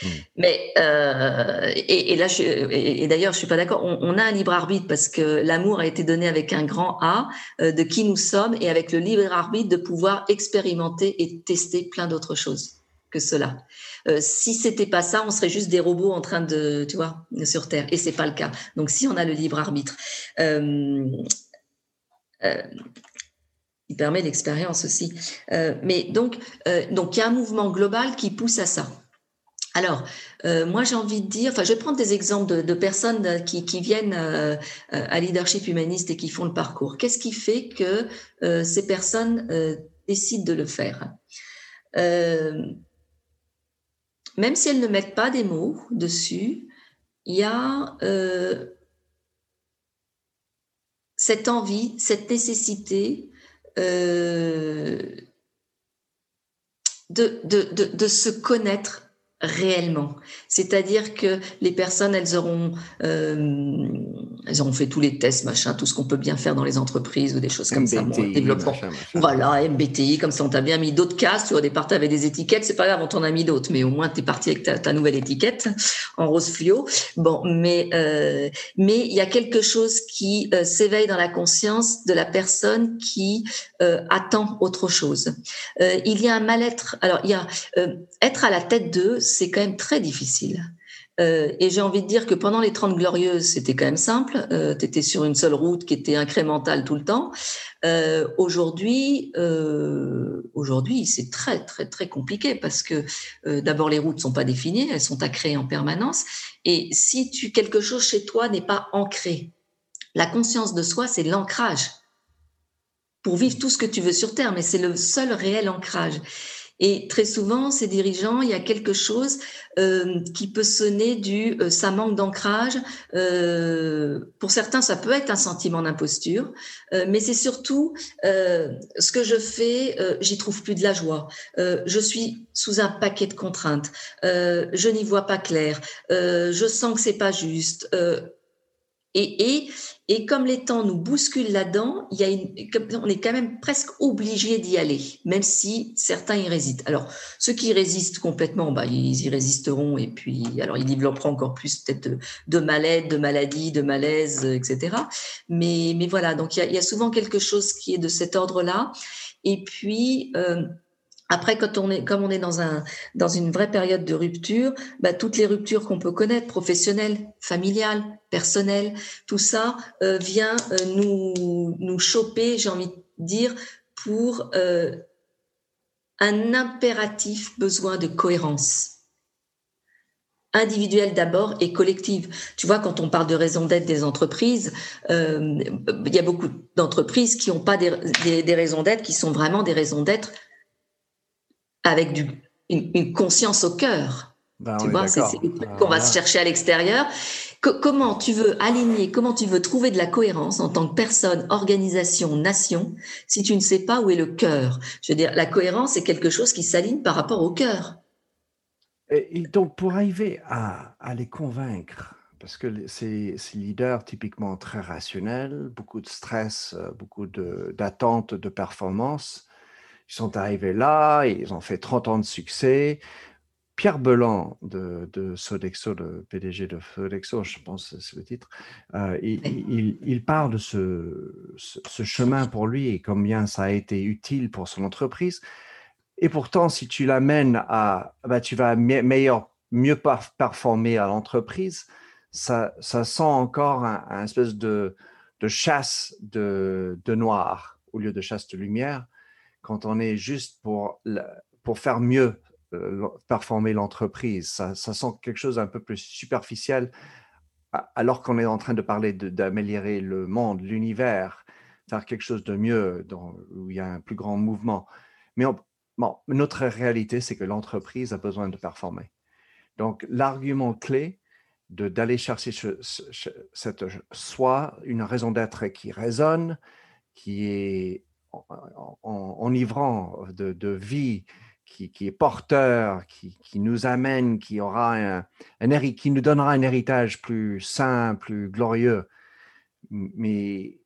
Hmm. Mais euh, et, là, et, d'ailleurs, je suis pas d'accord. On, a un libre arbitre parce que l'amour a été donné avec un grand A euh, de qui nous sommes et avec le libre arbitre de pouvoir expérimenter et tester plein d'autres choses que cela. Euh, si c'était pas ça, on serait juste des robots en train de, tu vois, sur Terre. Et c'est pas le cas. Donc, si on a le libre arbitre, euh, euh, il permet l'expérience aussi. mais donc, donc, il y a un mouvement global qui pousse à ça. Alors, moi, j'ai envie de dire, enfin, je vais prendre des exemples de, personnes qui, qui viennent à leadership humaniste et qui font le parcours. Qu'est-ce qui fait que ces personnes décident de le faire? Même si elles ne mettent pas des mots dessus, il y a euh, cette envie, cette nécessité euh, de, de, se connaître réellement. C'est-à-dire que les personnes, elles auront, euh, elles auront fait tous les tests, machin, tout ce qu'on peut bien faire dans les entreprises ou des choses comme ça. développement. Voilà, MBTI, comme ça, on t'a bien mis d'autres cases. Tu au départ, tu avais des étiquettes, c'est pas grave, on t'en a mis d'autres, mais au moins, tu es parti avec ta, nouvelle étiquette en rose fluo. Bon, mais euh, mais il y a quelque chose qui euh, s'éveille dans la conscience de la personne qui attend autre chose. il y a un mal-être. Alors, il y a être à la tête d'eux, c'est quand même très difficile. Euh, et j'ai envie de dire que pendant les 30 glorieuses, c'était quand même simple. Euh, tu étais sur une seule route qui était incrémentale tout le temps. Euh, aujourd'hui, aujourd'hui, c'est très très très compliqué parce que d'abord les routes sont pas définies, elles sont à créer en permanence. Et si tu quelque chose chez toi n'est pas ancré, la conscience de soi, c'est l'ancrage pour vivre tout ce que tu veux sur terre, mais c'est le seul réel ancrage. Et très souvent, ces dirigeants, il y a quelque chose euh, qui peut sonner du euh, ça manque d'ancrage. Euh, pour certains, ça peut être un sentiment d'imposture, euh, mais c'est surtout euh, ce que je fais, j'y trouve plus de la joie. je suis sous un paquet de contraintes. je n'y vois pas clair. je sens que c'est pas juste. Et, et, et, comme les temps nous bousculent là-dedans, il y a une, on est quand même presque obligé d'y aller, même si certains y résistent. Alors, ceux qui résistent complètement, bah, ils y résisteront et puis, alors, ils développeront encore plus peut-être de, de mal-être, de maladie, de malaise, etc. Mais, mais voilà, donc il y, a, y a souvent quelque chose qui est de cet ordre-là. Et puis, euh, après, quand comme on est dans un, dans une vraie période de rupture, bah, toutes les ruptures qu'on peut connaître, professionnelles, familiales, personnelles, tout ça euh, vient euh, nous, nous choper, j'ai envie de dire, pour euh, un impératif besoin de cohérence individuelle d'abord et collective. Tu vois, quand on parle de raison d'être des entreprises, il y a beaucoup d'entreprises qui n'ont pas des, des, des raisons d'être, qui sont vraiment des raisons d'être avec du, une, conscience au cœur. Ben, tu vois, c'est qu'on va se chercher à l'extérieur. comment tu veux aligner, comment tu veux trouver de la cohérence en tant que personne, organisation, nation, si tu ne sais pas où est le cœur? Je veux dire, la cohérence, c'est quelque chose qui s'aligne par rapport au cœur. Et, donc, pour arriver à, à les convaincre, parce que ces, ces, leaders typiquement très rationnels, beaucoup de stress, euh, beaucoup d'attentes de, de performance, ils sont arrivés là, ils ont fait 30 ans de succès. Pierre Belan de, de Sodexo, le PDG de Sodexo, je pense c'est le titre, euh, il, il, parle de ce, ce, chemin pour lui et combien ça a été utile pour son entreprise. Et pourtant, si tu l'amènes à, bah, tu vas meilleur, mieux performer à l'entreprise, ça, ça sent encore un, espèce de, de chasse de, de noir au lieu de chasse de lumière quand on est juste pour, pour faire mieux euh, performer l'entreprise. Ça, sent quelque chose un peu plus superficiel, alors qu'on est en train de parler d'améliorer le monde, l'univers, faire quelque chose de mieux, où il y a un plus grand mouvement. Mais notre réalité, c'est que l'entreprise a besoin de performer. Donc, l'argument clé d'aller chercher cette soi, une raison d'être qui résonne, qui est enivrant de, de vie, qui, est porteur, qui, qui, nous amène, qui, aura un, un, qui nous donnera un héritage plus sain, plus glorieux. Mais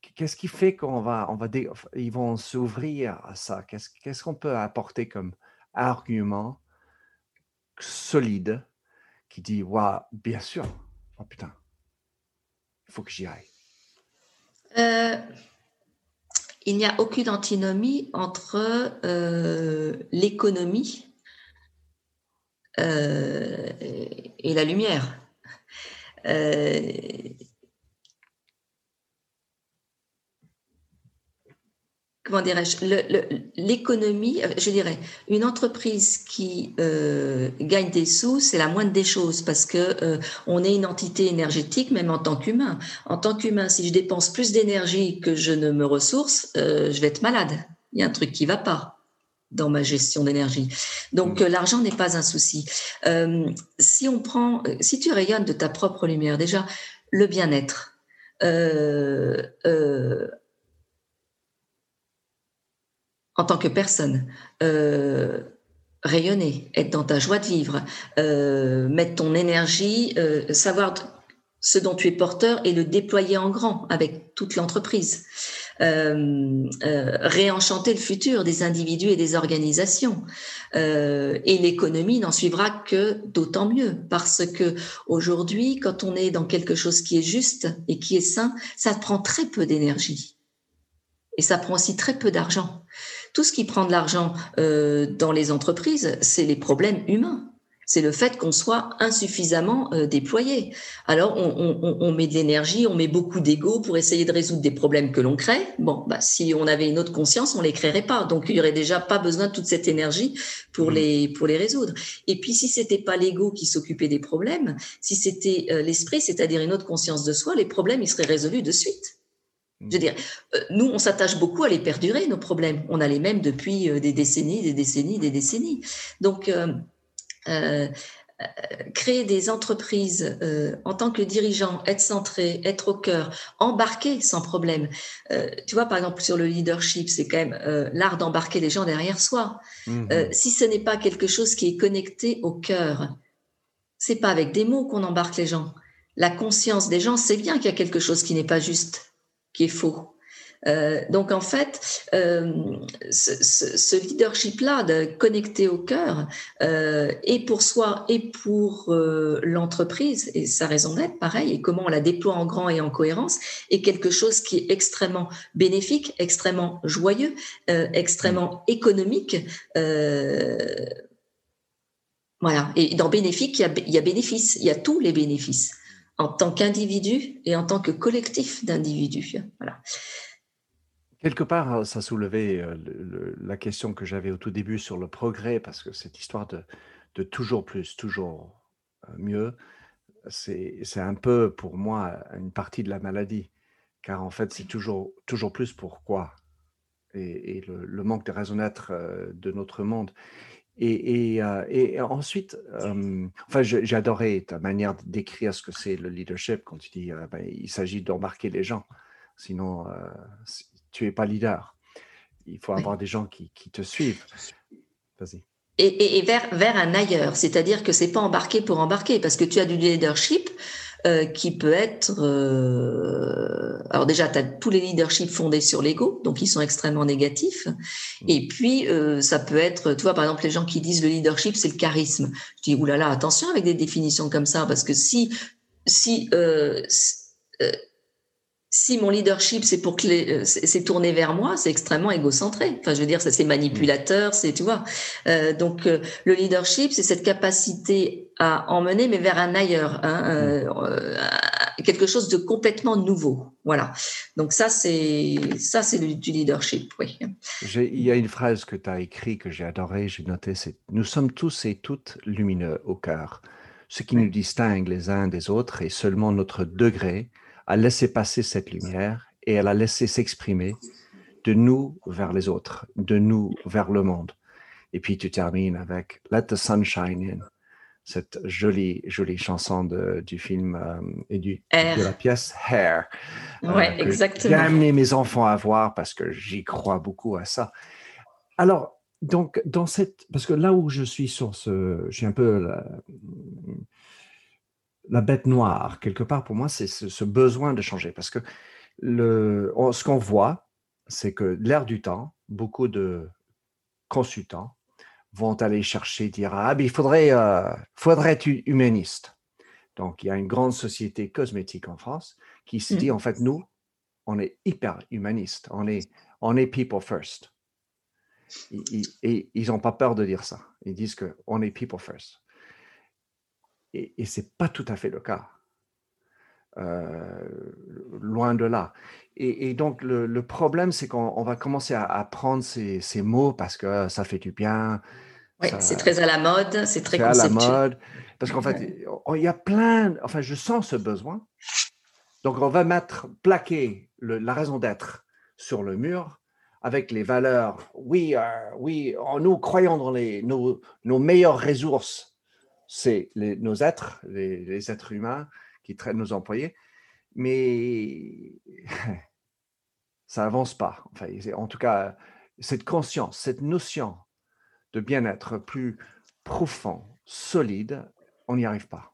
qu'est-ce qui fait qu'on va, on va, ils vont s'ouvrir à ça? Qu'est-ce qu'on peut apporter comme argument solide qui dit, waouh, bien sûr, oh putain, il faut que j'y aille. Euh, il n'y a aucune antinomie entre euh, l'économie euh, et la lumière. Euh, comment dirais-je, l'économie, euh, je dirais, une entreprise qui euh, gagne des sous, c'est la moindre des choses parce que euh, on est une entité énergétique, même en tant qu'humain. En tant qu'humain, si je dépense plus d'énergie que je ne me ressource, je vais être malade. Il y a un truc qui va pas dans ma gestion d'énergie. Donc mmh. l'argent n'est pas un souci. si on prend, si tu rayonnes de ta propre lumière, déjà le bien-être. Euh, en tant que personne. Euh, rayonner, être dans ta joie de vivre, euh, mettre ton énergie, euh, savoir ce dont tu es porteur et le déployer en grand avec toute l'entreprise. Euh, réenchanter le futur des individus et des organisations. et l'économie n'en suivra que d'autant mieux parce que aujourd'hui, quand on est dans quelque chose qui est juste et qui est sain, ça prend très peu d'énergie et ça prend aussi très peu d'argent. Tout ce qui prend de l'argent euh, dans les entreprises, c'est les problèmes humains. C'est le fait qu'on soit insuffisamment euh, déployé. Alors, on, met de l'énergie, on met beaucoup d'ego pour essayer de résoudre des problèmes que l'on crée. Bon, bah, si on avait une autre conscience, on les créerait pas. Donc, il y aurait déjà pas besoin de toute cette énergie pour mmh. les pour les résoudre. Et puis, si c'était pas l'ego qui s'occupait des problèmes, si c'était euh, l'esprit, c'est-à-dire une autre conscience de soi, les problèmes ils seraient résolus de suite. Je veux dire, euh, nous, on s'attache beaucoup à les perdurer, nos problèmes. On a les mêmes depuis euh, des décennies, des décennies, des décennies. Donc, euh, créer des entreprises en tant que dirigeant, être centré, être au cœur, embarquer sans problème. tu vois, par exemple, sur le leadership, c'est quand même l'art d'embarquer les gens derrière soi. Mmh si ce n'est pas quelque chose qui est connecté au cœur, c'est pas avec des mots qu'on embarque les gens. La conscience des gens sait bien qu'il y a quelque chose qui n'est pas juste qui est faux. Euh, donc en fait, euh, ce, leadership-là de connecter au cœur, euh, et pour soi et pour l'entreprise, et sa raison d'être, pareil, et comment on la déploie en grand et en cohérence, est quelque chose qui est extrêmement bénéfique, extrêmement joyeux, extrêmement économique. voilà. Et dans bénéfique, il y, a, il y a bénéfice, il y a tous les bénéfices en tant qu'individu et en tant que collectif d'individus. Voilà. Quelque part, ça soulevait euh, la question que j'avais au tout début sur le progrès, parce que cette histoire de, toujours plus, toujours euh, mieux, c'est un peu pour moi une partie de la maladie, car en fait, c'est toujours, toujours plus pourquoi et, le, manque de raison d'être euh, de notre monde. Et, et, ensuite, enfin, j'ai adoré ta manière d'écrire ce que c'est le leadership quand tu dis ben, il s'agit d'embarquer les gens. Sinon, tu n'es pas leader. Il faut avoir des gens qui, qui te suivent. Vas-y. Et, vers, vers un ailleurs, c'est-à-dire que c'est pas embarquer pour embarquer, parce que tu as du leadership euh, qui peut être... Euh, alors déjà, tu as tous les leaderships fondés sur l'ego, donc ils sont extrêmement négatifs. Mm. Et puis, euh, ça peut être, tu vois, par exemple, les gens qui disent le leadership, c'est le charisme. Je dis, oulala, attention avec des définitions comme ça, parce que si... si si mon leadership c'est pour que c'est tourné vers moi, c'est extrêmement égocentré. Enfin, je veux dire, ça c'est manipulateur, c'est tu vois. Euh, donc le leadership, c'est cette capacité à emmener, mais vers un ailleurs, hein, euh, quelque chose de complètement nouveau. Voilà. Donc ça, c'est ça, c'est du leadership. Oui. Il y a une phrase que tu as écrite que j'ai adorée, j'ai noté, c'est nous sommes tous et toutes lumineux au cœur. Ce qui nous distingue les uns des autres est seulement notre degré à laisser passer cette lumière et elle a laissé s'exprimer de nous vers les autres, de nous vers le monde. Et puis tu termines avec Let the sun shine in cette jolie, jolie chanson de, du film euh, et du, de la pièce Hair. Euh, ouais, exactement. J'ai amené mes enfants à voir parce que j'y crois beaucoup à ça. Alors, donc, dans cette. Parce que là où je suis sur ce. J'ai un peu la, la, bête noire, quelque part, pour moi, c'est ce, besoin de changer. Parce que le, ce qu'on voit, c'est que l'air du temps, beaucoup de consultants vont aller chercher, dire ah, il faudrait, euh, faudrait être humaniste. Donc, il y a une grande société cosmétique en France qui se dit, mmh. en fait, nous, on est hyper humaniste, on est, on est people first. Et, ils n'ont pas peur de dire ça. Ils disent qu'on est people first. Et, et ce n'est pas tout à fait le cas. Euh, loin de là. Et, donc, le, problème, c'est qu'on va commencer à, prendre ces, ces, mots parce que ça fait du bien, oui, c'est très à la mode, c'est très conceptuel. à la mode. Parce qu'en fait, il y a plein, enfin, je sens ce besoin. Donc, on va mettre, plaquer la raison d'être sur le mur avec les valeurs. Oui, euh, oui, nous croyons dans les, nos, nos meilleures ressources, c'est nos êtres, les, êtres humains qui traitent nos employés. Mais ça avance pas. Enfin, en tout cas, cette conscience, cette notion de bien-être plus profond, solide, on n'y arrive pas.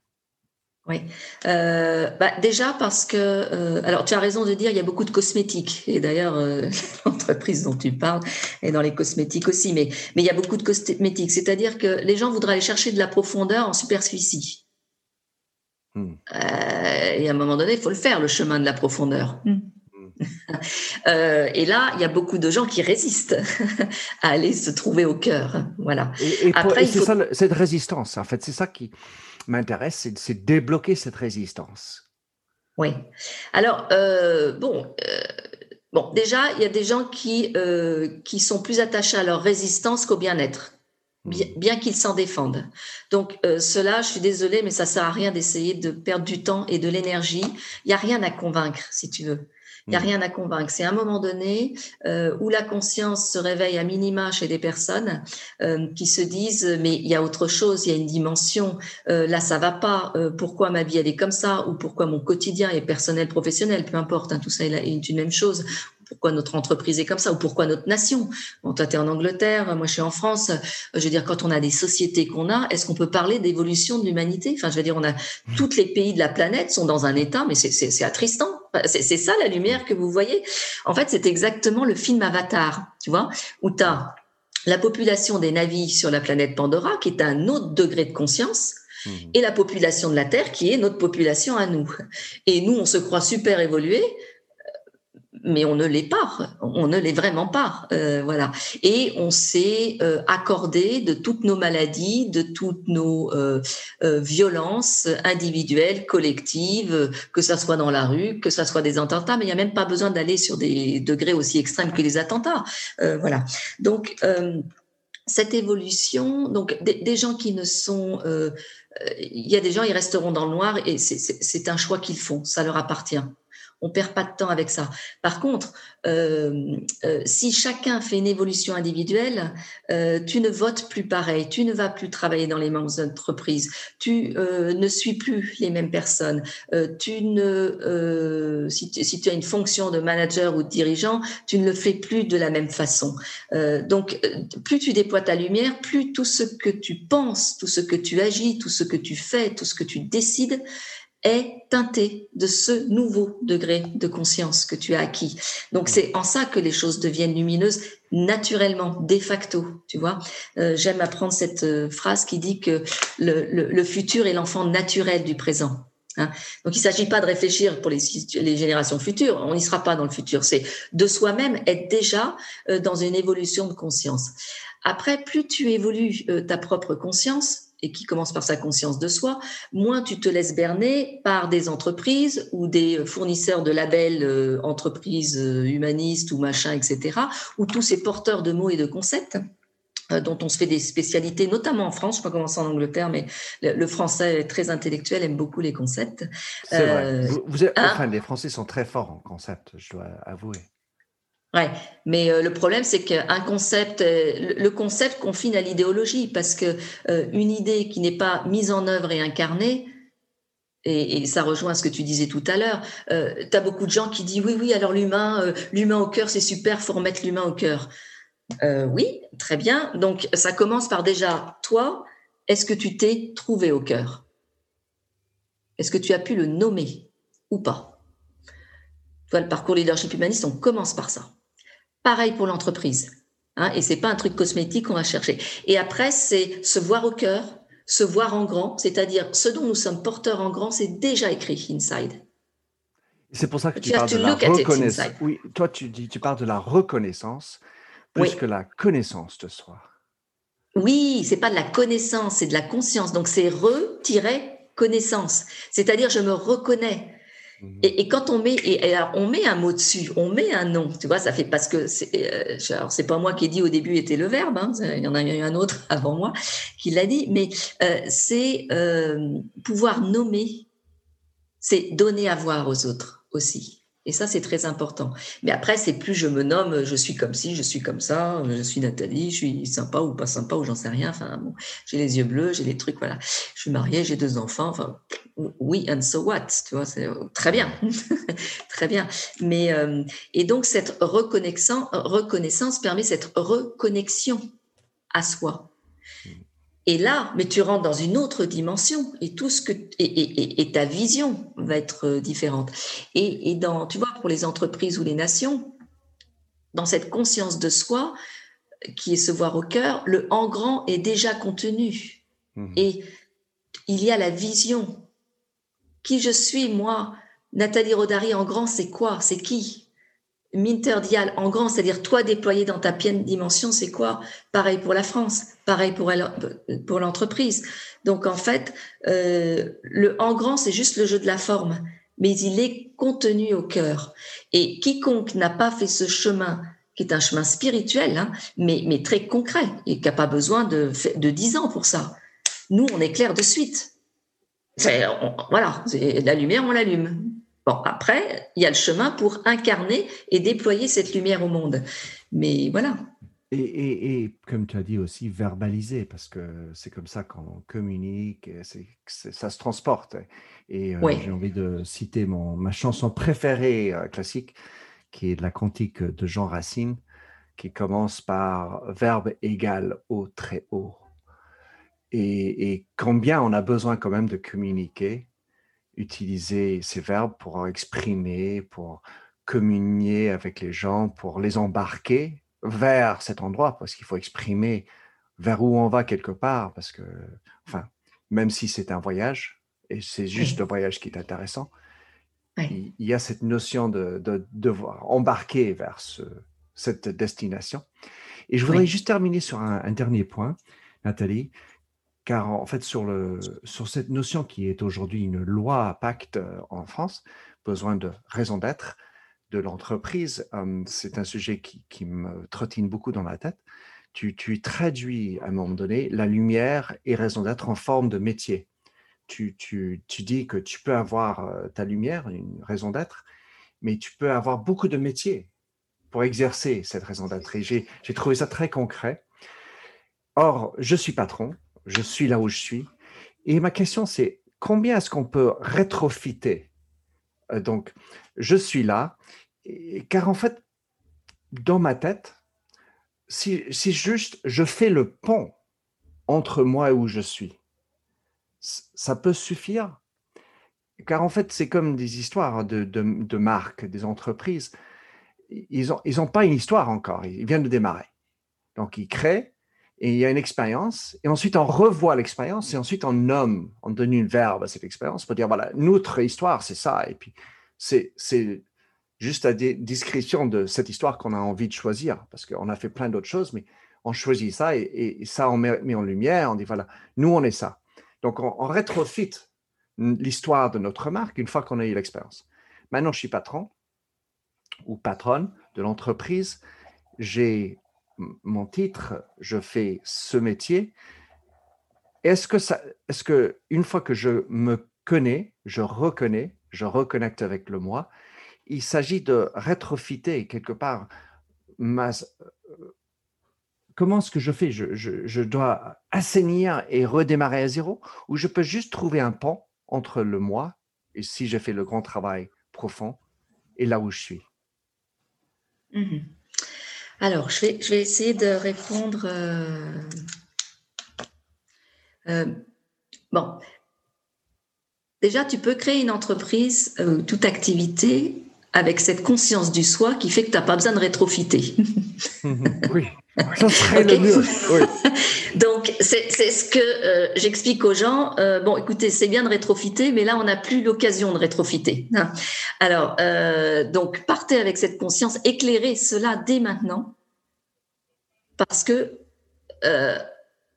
Oui. Euh, bah déjà parce que, euh, alors tu as raison de dire, il y a beaucoup de cosmétiques. Et d'ailleurs, euh, l'entreprise dont tu parles est dans les cosmétiques aussi. Mais, mais il y a beaucoup de cosmétiques. C'est-à-dire que les gens voudraient aller chercher de la profondeur en superficie. Hmm. et à un moment donné, il faut le faire, le chemin de la profondeur. Hmm. et là, il y a beaucoup de gens qui résistent à aller se trouver au cœur. Voilà. Et, Après, c'est ça, cette résistance, en fait, c'est ça qui, m'intéresse, c'est débloquer cette résistance. Oui. Alors, euh, bon, euh, bon, déjà, il y a des gens qui, euh, qui sont plus attachés à leur résistance qu'au bien-être, bien, hmm. bien qu'ils s'en défendent. Donc, cela, je suis désolée, mais ça sert à rien d'essayer de perdre du temps et de l'énergie. Il n'y a rien à convaincre, si tu veux. Il n'y a mm. rien à convaincre. C'est un moment donné euh, où la conscience se réveille à minima chez des personnes euh, qui se disent mais il y a autre chose, il y a une dimension. Euh, là, ça va pas. pourquoi ma vie elle est comme ça ou pourquoi mon quotidien est personnel, professionnel, peu importe. Hein, tout ça est une même chose pourquoi notre entreprise est comme ça ou pourquoi notre nation. Bon, toi, tu es en Angleterre, moi, je suis en France. Je veux dire, quand on a des sociétés qu'on a, est-ce qu'on peut parler d'évolution de l'humanité? Enfin, je veux dire, on a tous les pays de la planète sont dans un état, mais c'est attristant. C'est ça la lumière que vous voyez. En fait, c'est exactement le film Avatar, tu vois, où tu as la population des navires sur la planète Pandora, qui est un autre degré de conscience, mmh. et la population de la Terre, qui est notre population à nous. Et nous, on se croit super évolués, mais on ne l'est pas, on ne l'est vraiment pas, euh, voilà. Et on s'est euh, accordé de toutes nos maladies, de toutes nos euh, violences individuelles, collectives, que ça soit dans la rue, que ça soit des attentats, mais il n'y a même pas besoin d'aller sur des degrés aussi extrêmes que les attentats, voilà. Donc cette évolution, donc des, gens qui ne sont, il y a des gens, ils resteront dans le noir et c'est un choix qu'ils font, ça leur appartient. On perd pas de temps avec ça. Par contre, euh, euh, si chacun fait une évolution individuelle, euh, tu ne votes plus pareil, tu ne vas plus travailler dans les mêmes entreprises, tu ne suis plus les mêmes personnes, tu ne, si, tu, as une fonction de manager ou de dirigeant, tu ne le fais plus de la même façon. donc, plus tu déploies ta lumière, plus tout ce que tu penses, tout ce que tu agis, tout ce que tu fais, tout ce que tu décides est teinté de ce nouveau degré de conscience que tu as acquis. Donc c'est en ça que les choses deviennent lumineuses naturellement, de facto, tu vois. Euh, j'aime apprendre cette euh, phrase qui dit que le, futur est l'enfant naturel du présent. Hein. Donc il ne s'agit pas de réfléchir pour les, les, générations futures, on n'y sera pas dans le futur, c'est de soi-même être déjà euh, dans une évolution de conscience. Après, plus tu évolues ta propre conscience, et qui commence par sa conscience de soi, moins tu te laisses berner par des entreprises ou des fournisseurs de labels euh, entreprises euh, humanistes ou machin, etc., ou tous ces porteurs de mots et de concepts euh, dont on se fait des spécialités, notamment en France, je ne sais pas comment c'est en Angleterre, mais le, français est très intellectuel, aime beaucoup les concepts. C'est vrai. Vous, hein enfin, les Français sont très forts en concepts, je dois avouer. Ouais, mais euh, le problème c'est qu'un concept, euh, le concept confine à l'idéologie parce que euh, une idée qui n'est pas mise en œuvre et incarnée, et, ça rejoint ce que tu disais tout à l'heure, tu as beaucoup de gens qui disent oui, oui, alors l'humain, l'humain au cœur c'est super, faut remettre l'humain au cœur. oui, très bien. Donc ça commence par déjà toi, est-ce que tu t'es trouvé au cœur? Est-ce que tu as pu le nommer ou pas? Toi, le parcours leadership humaniste, on commence par ça. Pareil pour l'entreprise. Hein, et c'est pas un truc cosmétique qu'on va chercher. Et après, c'est se voir au cœur, se voir en grand, c'est-à-dire ce dont nous sommes porteurs en grand, c'est déjà écrit inside. C'est pour ça que tu, parles de la reconnaissance. Oui, toi, tu, dis, tu parles de la reconnaissance plus que la connaissance de soi. Oui, c'est pas de la connaissance, c'est de la conscience. Donc c'est re-connaissance. C'est-à-dire je me reconnais. Mhm. Et, quand on met, et, on met un mot dessus, on met un nom, tu vois, ça fait parce que c'est, euh, alors c'est pas moi qui ai dit au début était le verbe, hein, il y en a eu un autre avant moi qui l'a dit, mais euh, c'est euh, pouvoir nommer, c'est donner à voir aux autres aussi. Et ça, c'est très important. Mais après, c'est plus je me nomme, je suis comme ci, je suis comme ça, je suis Nathalie, je suis sympa ou pas sympa ou j'en sais rien. Enfin, bon, j'ai les yeux bleus, j'ai les trucs, voilà. Je suis mariée, j'ai deux enfants. Enfin, oui, and so what Tu vois, c'est très bien, très bien. Mais euh, et donc cette reconnaissance, reconnaissance permet cette reconnexion à soi. Et là, mais tu rentres dans une autre dimension et tout ce que et, et, ta vision va être euh, différente. Et, et, dans, tu vois, pour les entreprises ou les nations, dans cette conscience de soi qui est se voir au cœur, le en grand est déjà contenu. Mmh. Et il y a la vision. Qui je suis, moi? Nathalie Rodari en grand, c'est quoi? C'est qui? Minter Dial en grand, c'est-à-dire toi déployé dans ta pleine dimension, c'est quoi? Pareil pour la France, pareil pour, pour l'entreprise. Donc en fait, euh, le en grand, c'est juste le jeu de la forme, mais il est contenu au cœur. Et quiconque n'a pas fait ce chemin, qui est un chemin spirituel, hein, mais, mais très concret, et qui n'a pas besoin de, de 10 ans pour ça, nous, on éclaire de suite. voilà, la lumière, on l'allume. Bon, après, il y a le chemin pour incarner et déployer cette lumière au monde. Mais voilà. Et, comme tu as dit aussi, verbaliser, parce que c'est comme ça qu'on communique, ça se transporte. Et euh, j'ai envie de citer mon, ma chanson préférée euh, classique, qui est de la cantique de Jean Racine, qui commence par verbe égal au très haut. Et, et combien on a besoin quand même de communiquer utiliser ces verbes pour exprimer, pour communier avec les gens, pour les embarquer vers cet endroit, parce qu'il faut exprimer vers où on va quelque part, parce que, enfin, même si c'est un voyage, et c'est juste le voyage qui est intéressant, il, y a cette notion de, devoir embarquer vers cette destination. Et je voudrais juste terminer sur un dernier point, Nathalie, car en fait, sur, le, sur cette notion qui est aujourd'hui une loi pacte euh, en France, besoin de raison d'être de l'entreprise, c'est un sujet qui, me trottine beaucoup dans la tête. Tu, traduis à un moment donné la lumière et raison d'être en forme de métier. Tu, tu, tu, dis que tu peux avoir euh, ta lumière, une raison d'être, mais tu peux avoir beaucoup de métiers pour exercer cette raison d'être. Et j'ai trouvé ça très concret. Or, je suis patron, je suis là où je suis. Et ma question, c'est combien est-ce qu'on peut rétrofiter? Euh, Donc, je suis là, car en fait, dans ma tête, si, juste je fais le pont entre moi et où je suis, ça peut suffire? Car en fait, c'est comme des histoires de, de, marques, des entreprises. Ils n'ont ils ont pas une histoire encore, ils viennent de démarrer. Donc, ils créent, et il y a une expérience, et ensuite on revoit l'expérience, et ensuite on nomme, on donne une verbe à cette expérience pour dire, voilà, notre histoire, c'est ça, et puis c'est juste la description de cette histoire qu'on a envie de choisir, parce qu'on a fait plein d'autres choses, mais on choisit ça, et, ça on met, en lumière, on dit, voilà, nous on est ça. Donc on, on rétrofite l'histoire de notre marque une fois qu'on a eu l'expérience. Maintenant, je suis patron ou patronne de l'entreprise, j'ai mon titre, je fais ce métier. Est-ce que ça, est-ce que une fois que je me connais, je reconnais, je reconnecte avec le moi, il s'agit de rétrofiter quelque part ma, comment est-ce que je fais? Je, je, dois assainir et redémarrer à zéro? Ou je peux juste trouver un pont entre le moi et si j'ai fait le grand travail profond et là où je suis? Mmh alors, je vais, essayer de répondre. Euh, euh, bon, déjà, tu peux créer une entreprise, euh, toute activité, avec cette conscience du soi qui fait que tu n'as pas besoin de rétrofiter. ça serait le mieux. Donc, c'est ce que euh, j'explique aux gens. Euh, bon, écoutez, c'est bien de rétrofiter, mais là, on n'a plus l'occasion de rétrofiter. Hein. Alors, euh, donc, partez avec cette conscience, éclairez cela dès maintenant, parce que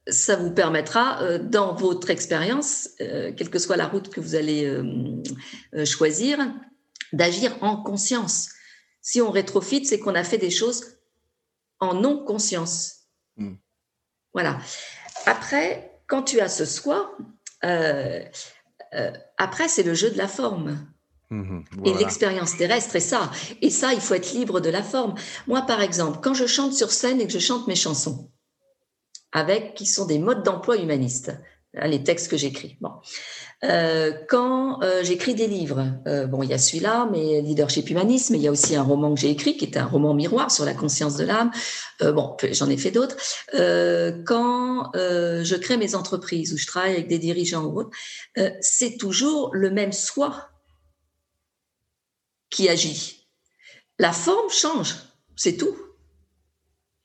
ça vous permettra, dans votre expérience, quelle que soit la route que vous allez choisir, d'agir en conscience. Si on rétrofite, c'est qu'on a fait des choses en non-conscience. Hmm. Voilà. Après, quand tu as ce soi, euh, euh, après, c'est le jeu de la forme. Mhm, et l'expérience terrestre est ça. Et ça, il faut être libre de la forme. Moi, par exemple, quand je chante sur scène et que je chante mes chansons, avec qui sont des modes d'emploi humanistes, Hein, les textes que j'écris. Bon. Euh, quand euh, j'écris des livres, euh, bon, il y a celui-là, mais leadership humanisme, il y a aussi un roman que j'ai écrit qui est un roman miroir sur la conscience de l'âme. bon, j'en ai fait d'autres. quand je crée mes entreprises ou je travaille avec des dirigeants ou autres, c'est toujours le même soi qui agit. La forme change, c'est tout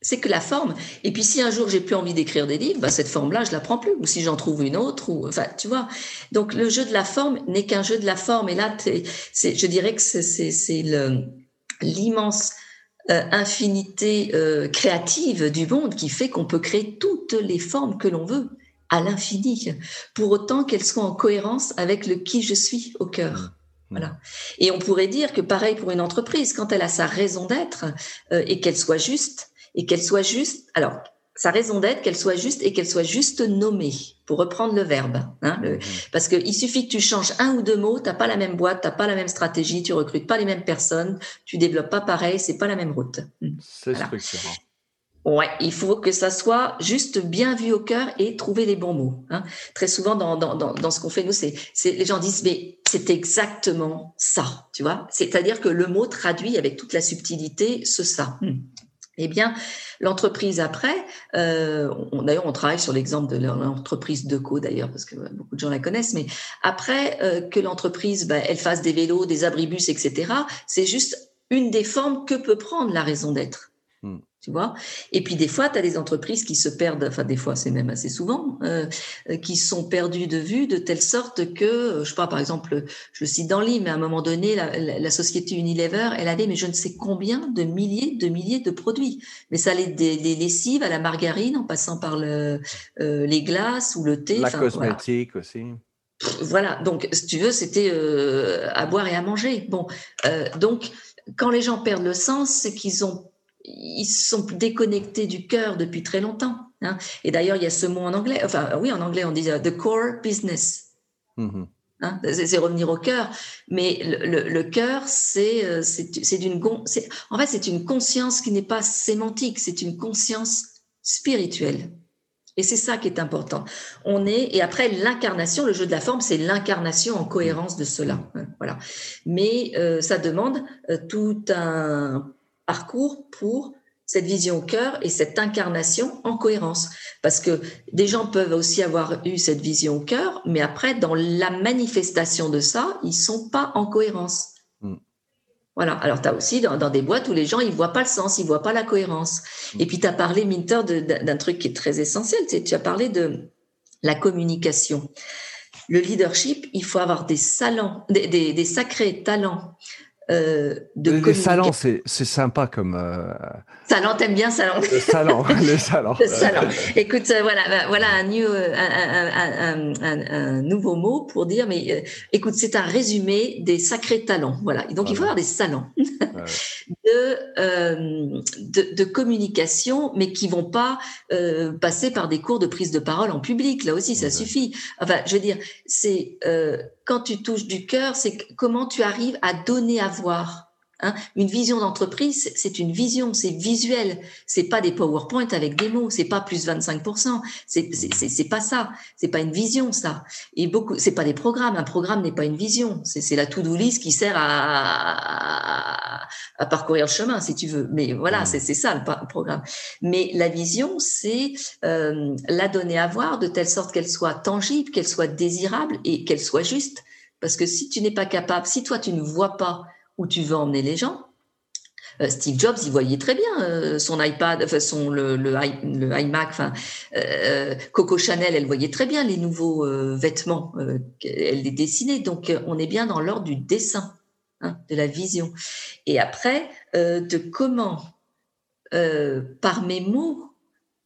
c'est que la forme. Et puis si un jour j'ai plus envie d'écrire des livres, bah, cette forme-là, je la prends plus. Ou si j'en trouve une autre, ou enfin, tu vois. Donc le jeu de la forme n'est qu'un jeu de la forme. Et là, je dirais que c'est l'immense euh, infinité euh, créative du monde qui fait qu'on peut créer toutes les formes que l'on veut à l'infini, pour autant qu'elles soient en cohérence avec le qui je suis au cœur. Mmh. Voilà. Et on pourrait dire que pareil pour une entreprise, quand elle a sa raison d'être euh, et qu'elle soit juste, et qu'elle soit juste. Alors, sa raison d'être, qu'elle soit juste et qu'elle soit juste nommée, pour reprendre le verbe. Hein, mhm. parce qu'il suffit que tu changes un ou deux mots, t'as pas la même boîte, t'as pas la même stratégie, tu recrutes pas les mêmes personnes, tu développes pas pareil, c'est pas la même route. Hmm. C'est structurant. Ouais, il faut que ça soit juste bien vu au cœur et trouver les bons mots. Hein. Très souvent, dans, dans, dans, ce qu'on fait, nous, c'est les gens disent, mais c'est exactement ça, tu vois. C'est-à-dire que le mot traduit avec toute la subtilité ce ça. Hmm. Eh bien, l'entreprise après, euh, d'ailleurs, on travaille sur l'exemple de l'entreprise Deco d'ailleurs, parce que beaucoup de gens la connaissent, mais après euh, que l'entreprise, bah, elle fasse des vélos, des abribus, etc., c'est juste une des formes que peut prendre la raison d'être. Hmm tu vois? Et puis des fois, tu as des entreprises qui se perdent, enfin des fois, c'est même assez souvent, euh, euh, qui sont perdues de vue de telle sorte que, euh, je sais pas, par exemple, je le cite dans l'île, mais à un moment donné, la, société Unilever, elle avait, mais je ne sais combien de milliers, de milliers de produits. Mais ça allait des, lessives à la margarine, en passant par le, les glaces ou le thé. La cosmétique aussi. Voilà, donc si tu veux, c'était à boire et à manger. Bon, donc quand les gens perdent le sens, c'est qu'ils ont ils sont déconnectés du cœur depuis très longtemps. Hein. Et d'ailleurs, il y a ce mot en anglais, enfin oui, en anglais, on dit euh, the core business. Mm-hmm. Hein, c'est revenir au cœur, mais le, le, cœur, c'est euh, c'est d'une en fait c'est une conscience qui n'est pas sémantique, c'est une conscience spirituelle. Et c'est ça qui est important. On est et après l'incarnation, le jeu de la forme, c'est l'incarnation en cohérence de cela. Hein, voilà. Mais euh, ça demande tout un parcours pour cette vision au cœur et cette incarnation en cohérence. Parce que des gens peuvent aussi avoir eu cette vision au cœur, mais après, dans la manifestation de ça, ils sont pas en cohérence. Hmm. Voilà. Alors, tu as aussi dans, des boîtes où les gens, ils voient pas le sens, ils voient pas la cohérence. Hmm. Et puis, tu as parlé, Minter, d'un truc qui est très essentiel. Tu as parlé de la communication. Le leadership, il faut avoir des salons, des sacrés talents euh, de les salons, c'est sympa comme. Euh... Salon, t'aimes bien salon Le salon, le salon. le salon. Écoute, euh, voilà, bah, voilà un, new, euh, un, un, un, nouveau mot pour dire, mais écoute, c'est un résumé des sacrés talents. Voilà. Donc, il faut avoir des salons de, de, de, communication, mais qui vont pas passer par des cours de prise de parole en public. Là aussi, ça suffit. Enfin, je veux dire, c'est quand tu touches du cœur, c'est comment tu arrives à donner à voir. Hein. une vision d'entreprise, c'est une vision, c'est visuel. C'est pas des PowerPoint avec des mots, c'est pas plus 25%. C'est c'est pas ça. C'est pas une vision ça. Et beaucoup, c'est pas des programmes. Un programme n'est pas une vision. C'est la to-do list qui sert à, à, parcourir le chemin, si tu veux. Mais voilà, mmh. c'est ça le programme. Mais la vision, c'est euh, la donner à voir de telle sorte qu'elle soit tangible, qu'elle soit désirable et qu'elle soit juste. Parce que si tu n'es pas capable, si toi tu ne vois pas où tu veux emmener les gens. Euh, Steve Jobs, il voyait très bien euh, son iPad, enfin son le, le, iMac, enfin euh, Coco Chanel, elle voyait très bien les nouveaux vêtements, elle les dessinait. Donc on est bien dans l'ordre du dessin, hein, de la vision. Et après, de comment, par mes mots,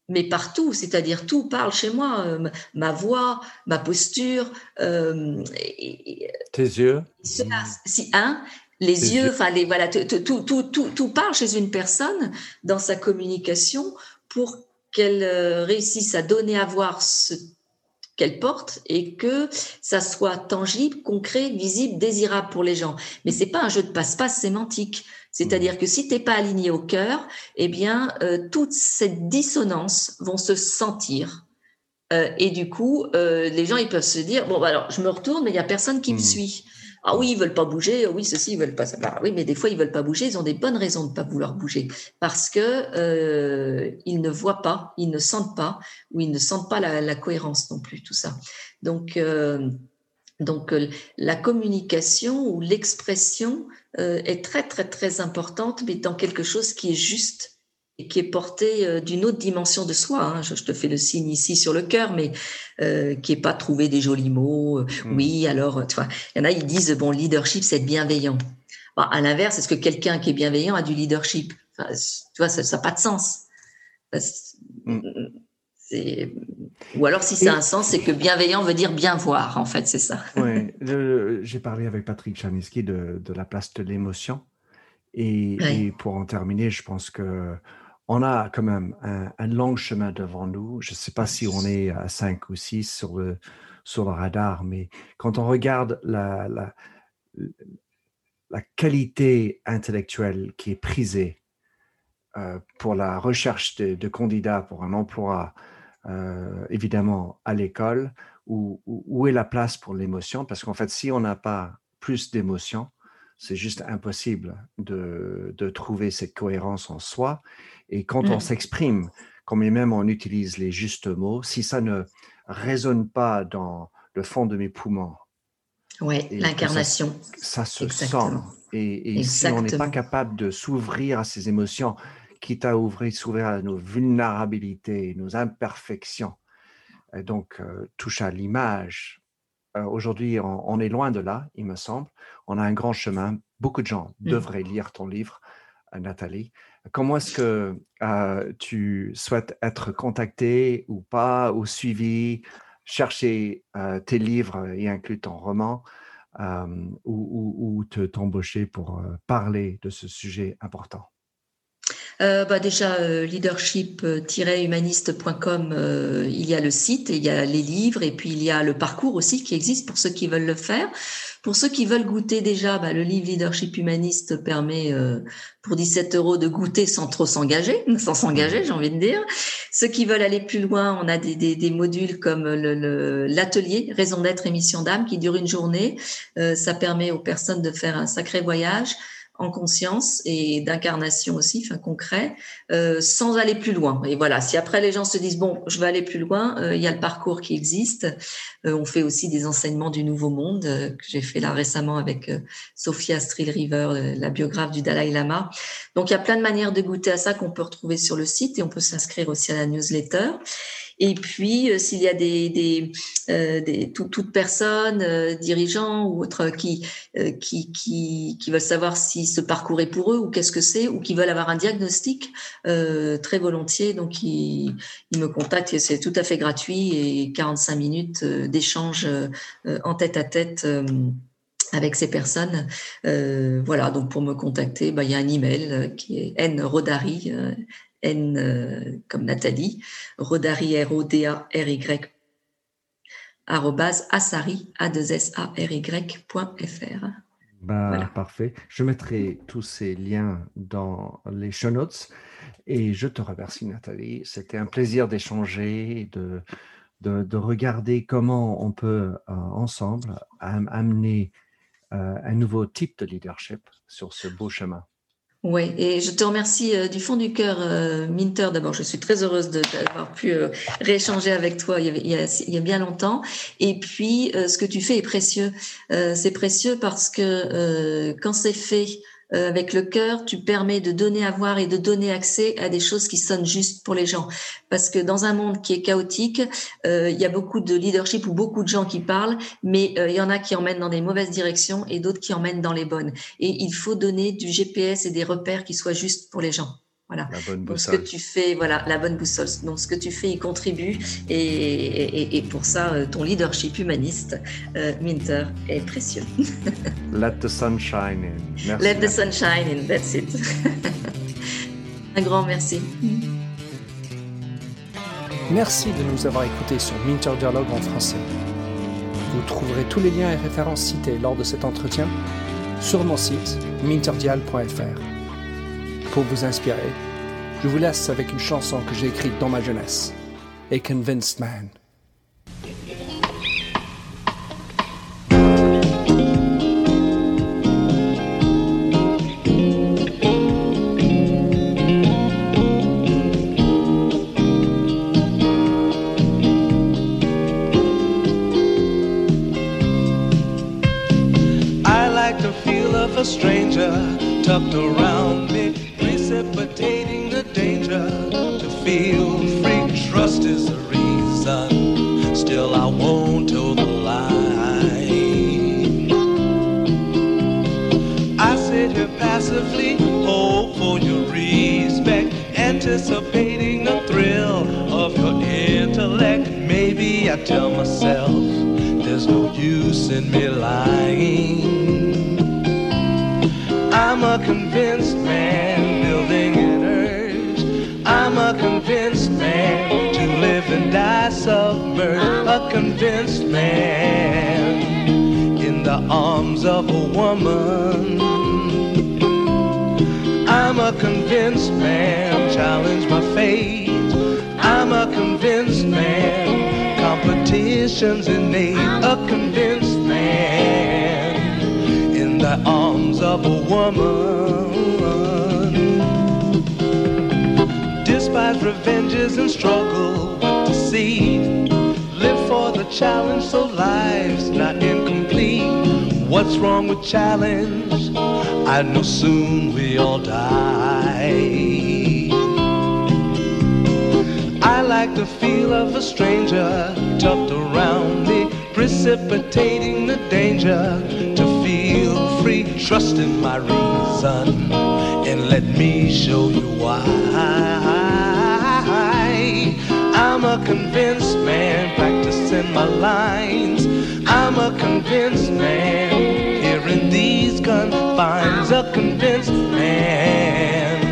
mais partout, c'est-à-dire tout parle chez moi, ma voix, ma posture, tes yeux. Si, hein, les yeux, enfin, les, voilà, tout, tout, tout, tout, part chez une personne dans sa communication pour qu'elle euh, réussisse à donner à voir ce qu'elle porte et que ça soit tangible, concret, visible, désirable pour les gens. Mais c'est pas un jeu de passe-passe sémantique. C'est-à-dire que si t'es pas aligné au cœur, eh bien, euh, toute cette dissonance vont se sentir et du coup, les gens, ils peuvent se dire, bon, bah, alors, je me retourne, mais il n'y a personne qui me hmm. suit. Ah oui, ils veulent pas bouger. Oui, ceci, ils veulent pas. Bah, oui, mais des fois, ils veulent pas bouger. Ils ont des bonnes raisons de pas vouloir bouger parce que euh, ils ne voient pas, ils ne sentent pas, ou ils ne sentent pas la, cohérence non plus. Tout ça. Donc, euh, donc euh, la communication ou l'expression est très très très importante, mais dans quelque chose qui est juste et qui est porté euh, d'une autre dimension de soi. Hein. Je, te fais le signe ici sur le cœur, mais euh, qui est pas trouver des jolis mots. Euh, hmm. Oui, alors, tu vois, il y en a, ils disent, bon, leadership, c'est être bienveillant. Bah, à l'inverse, est-ce que quelqu'un qui est bienveillant a du leadership? Tu vois, ça n'a pas de sens. Hmm. Ou alors, si ça a un sens, c'est que bienveillant veut dire bien voir, en fait, c'est ça. Oui, j'ai parlé avec Patrick Chaniski de, de la place de l'émotion. Et, et, pour en terminer, je pense que on a quand même un, long chemin devant nous. Je ne sais pas si on est à 5 ou 6 sur le, sur le radar, mais quand on regarde la, la, qualité intellectuelle qui est prisée euh, pour la recherche de, candidats pour un emploi, euh, évidemment, à l'école, où, où, est la place pour l'émotion? Parce qu'en fait, si on n'a pas plus d'émotion, c'est juste impossible de, de, trouver cette cohérence en soi. Et quand on mmh. s'exprime, quand même on utilise les justes mots, si ça ne résonne pas dans le fond de mes poumons, ouais, l'incarnation. Ça, se sent. Et, si on n'est pas capable de s'ouvrir à ces émotions, quitte à ouvrir, s'ouvrir à nos vulnérabilités, nos imperfections, et donc euh, touche à l'image. Euh, aujourd'hui, on, est loin de là, il me semble. On a un grand chemin. Beaucoup de gens mmh. devraient lire ton livre, euh, Nathalie. Comment est-ce que euh, tu souhaites être contacté ou pas, ou suivi, chercher euh, tes livres et inclus ton roman, euh, ou, ou, te t'embaucher pour parler de ce sujet important? Euh, bah déjà, euh, leadership-humaniste.com, euh, il y a le site, il y a les livres, et puis il y a le parcours aussi qui existe pour ceux qui veulent le faire. Pour ceux qui veulent goûter déjà, bah, le livre Leadership Humaniste permet pour 17 euros de goûter sans trop s'engager, sans s'engager, j'ai envie de dire. Ceux qui veulent aller plus loin, on a des, des, des modules comme l'atelier le, Raison d'être et mission d'âme qui dure une journée. ça permet aux personnes de faire un sacré voyage en conscience et d'incarnation aussi, enfin concret, euh, sans aller plus loin. Et voilà, si après les gens se disent bon, je vais aller plus loin, euh, il y a le parcours qui existe. Euh, on fait aussi des enseignements du Nouveau Monde que j'ai fait là récemment avec Sophia Strill River, la biographe du Dalai Lama. Donc il y a plein de manières de goûter à ça qu'on peut retrouver sur le site et on peut s'inscrire aussi à la newsletter. Et puis, euh, s'il y a des, des, euh, des toute personne, euh, dirigeants ou autres, qui, qui, qui, qui, veulent savoir si ce parcours est pour eux ou qu'est-ce que c'est, ou qui veulent avoir un diagnostic, très volontiers, donc ils, me contactent c'est tout à fait gratuit et 45 minutes d'échange en tête à tête avec ces personnes. Voilà, donc pour me contacter, bah, il y a un email qui est nrodari, N euh, comme Nathalie, Rodari, R-O-D-A-R-Y, asari, a 2 s a r y.fr. Bah, Parfait. Je mettrai tous ces liens dans les show notes et je te remercie Nathalie. C'était un plaisir d'échanger, de, de, regarder comment on peut euh, ensemble amener euh, un nouveau type de leadership sur ce beau chemin. Oui, et je te remercie euh, du fond du cœur, euh, Minter. D'abord, je suis très heureuse d'avoir pu euh, rééchanger avec toi il y, a, bien longtemps. Et puis, ce que tu fais est précieux. c'est précieux parce que quand c'est fait euh, avec le cœur, tu permets de donner à voir et de donner accès à des choses qui sonnent justes pour les gens. Parce que dans un monde qui est chaotique, euh, il y a beaucoup de leadership ou beaucoup de gens qui parlent, mais euh, il y en a qui emmènent dans des mauvaises directions et d'autres qui emmènent dans les bonnes. Et il faut donner du GPS et des repères qui soient justes pour les gens. Voilà. La bonne Donc, ce que tu fais, voilà, la bonne boussole. Donc, ce que tu fais, il contribue. Et, et, pour ça, euh, ton leadership humaniste, euh, Minter, est précieux. Let the sunshine in. Merci. Let the sunshine in, that's it. Un grand merci. Merci de nous avoir écoutés sur Minter Dialogue en français. Vous trouverez tous les liens et références cités lors de cet entretien sur mon site minterdial.fr pour vous inspirer, je vous laisse avec une chanson que j'ai écrite dans ma jeunesse, A Convinced Man. Me lying. I'm a convinced man building an urge. I'm a convinced man to live and die submerged. A convinced man in the arms of a woman. I'm a convinced man, challenge my fate. I'm a convinced man, competition's innate. A convinced man in the arms of a woman. Despise revenges and struggle with deceit. Live for the challenge so life's not incomplete. What's wrong with challenge? I know soon we all die. Like the feel of a stranger tucked around me, precipitating the danger to feel free. Trust in my reason and let me show you why. I'm a convinced man, practicing my lines. I'm a convinced man, here in these confines. A convinced man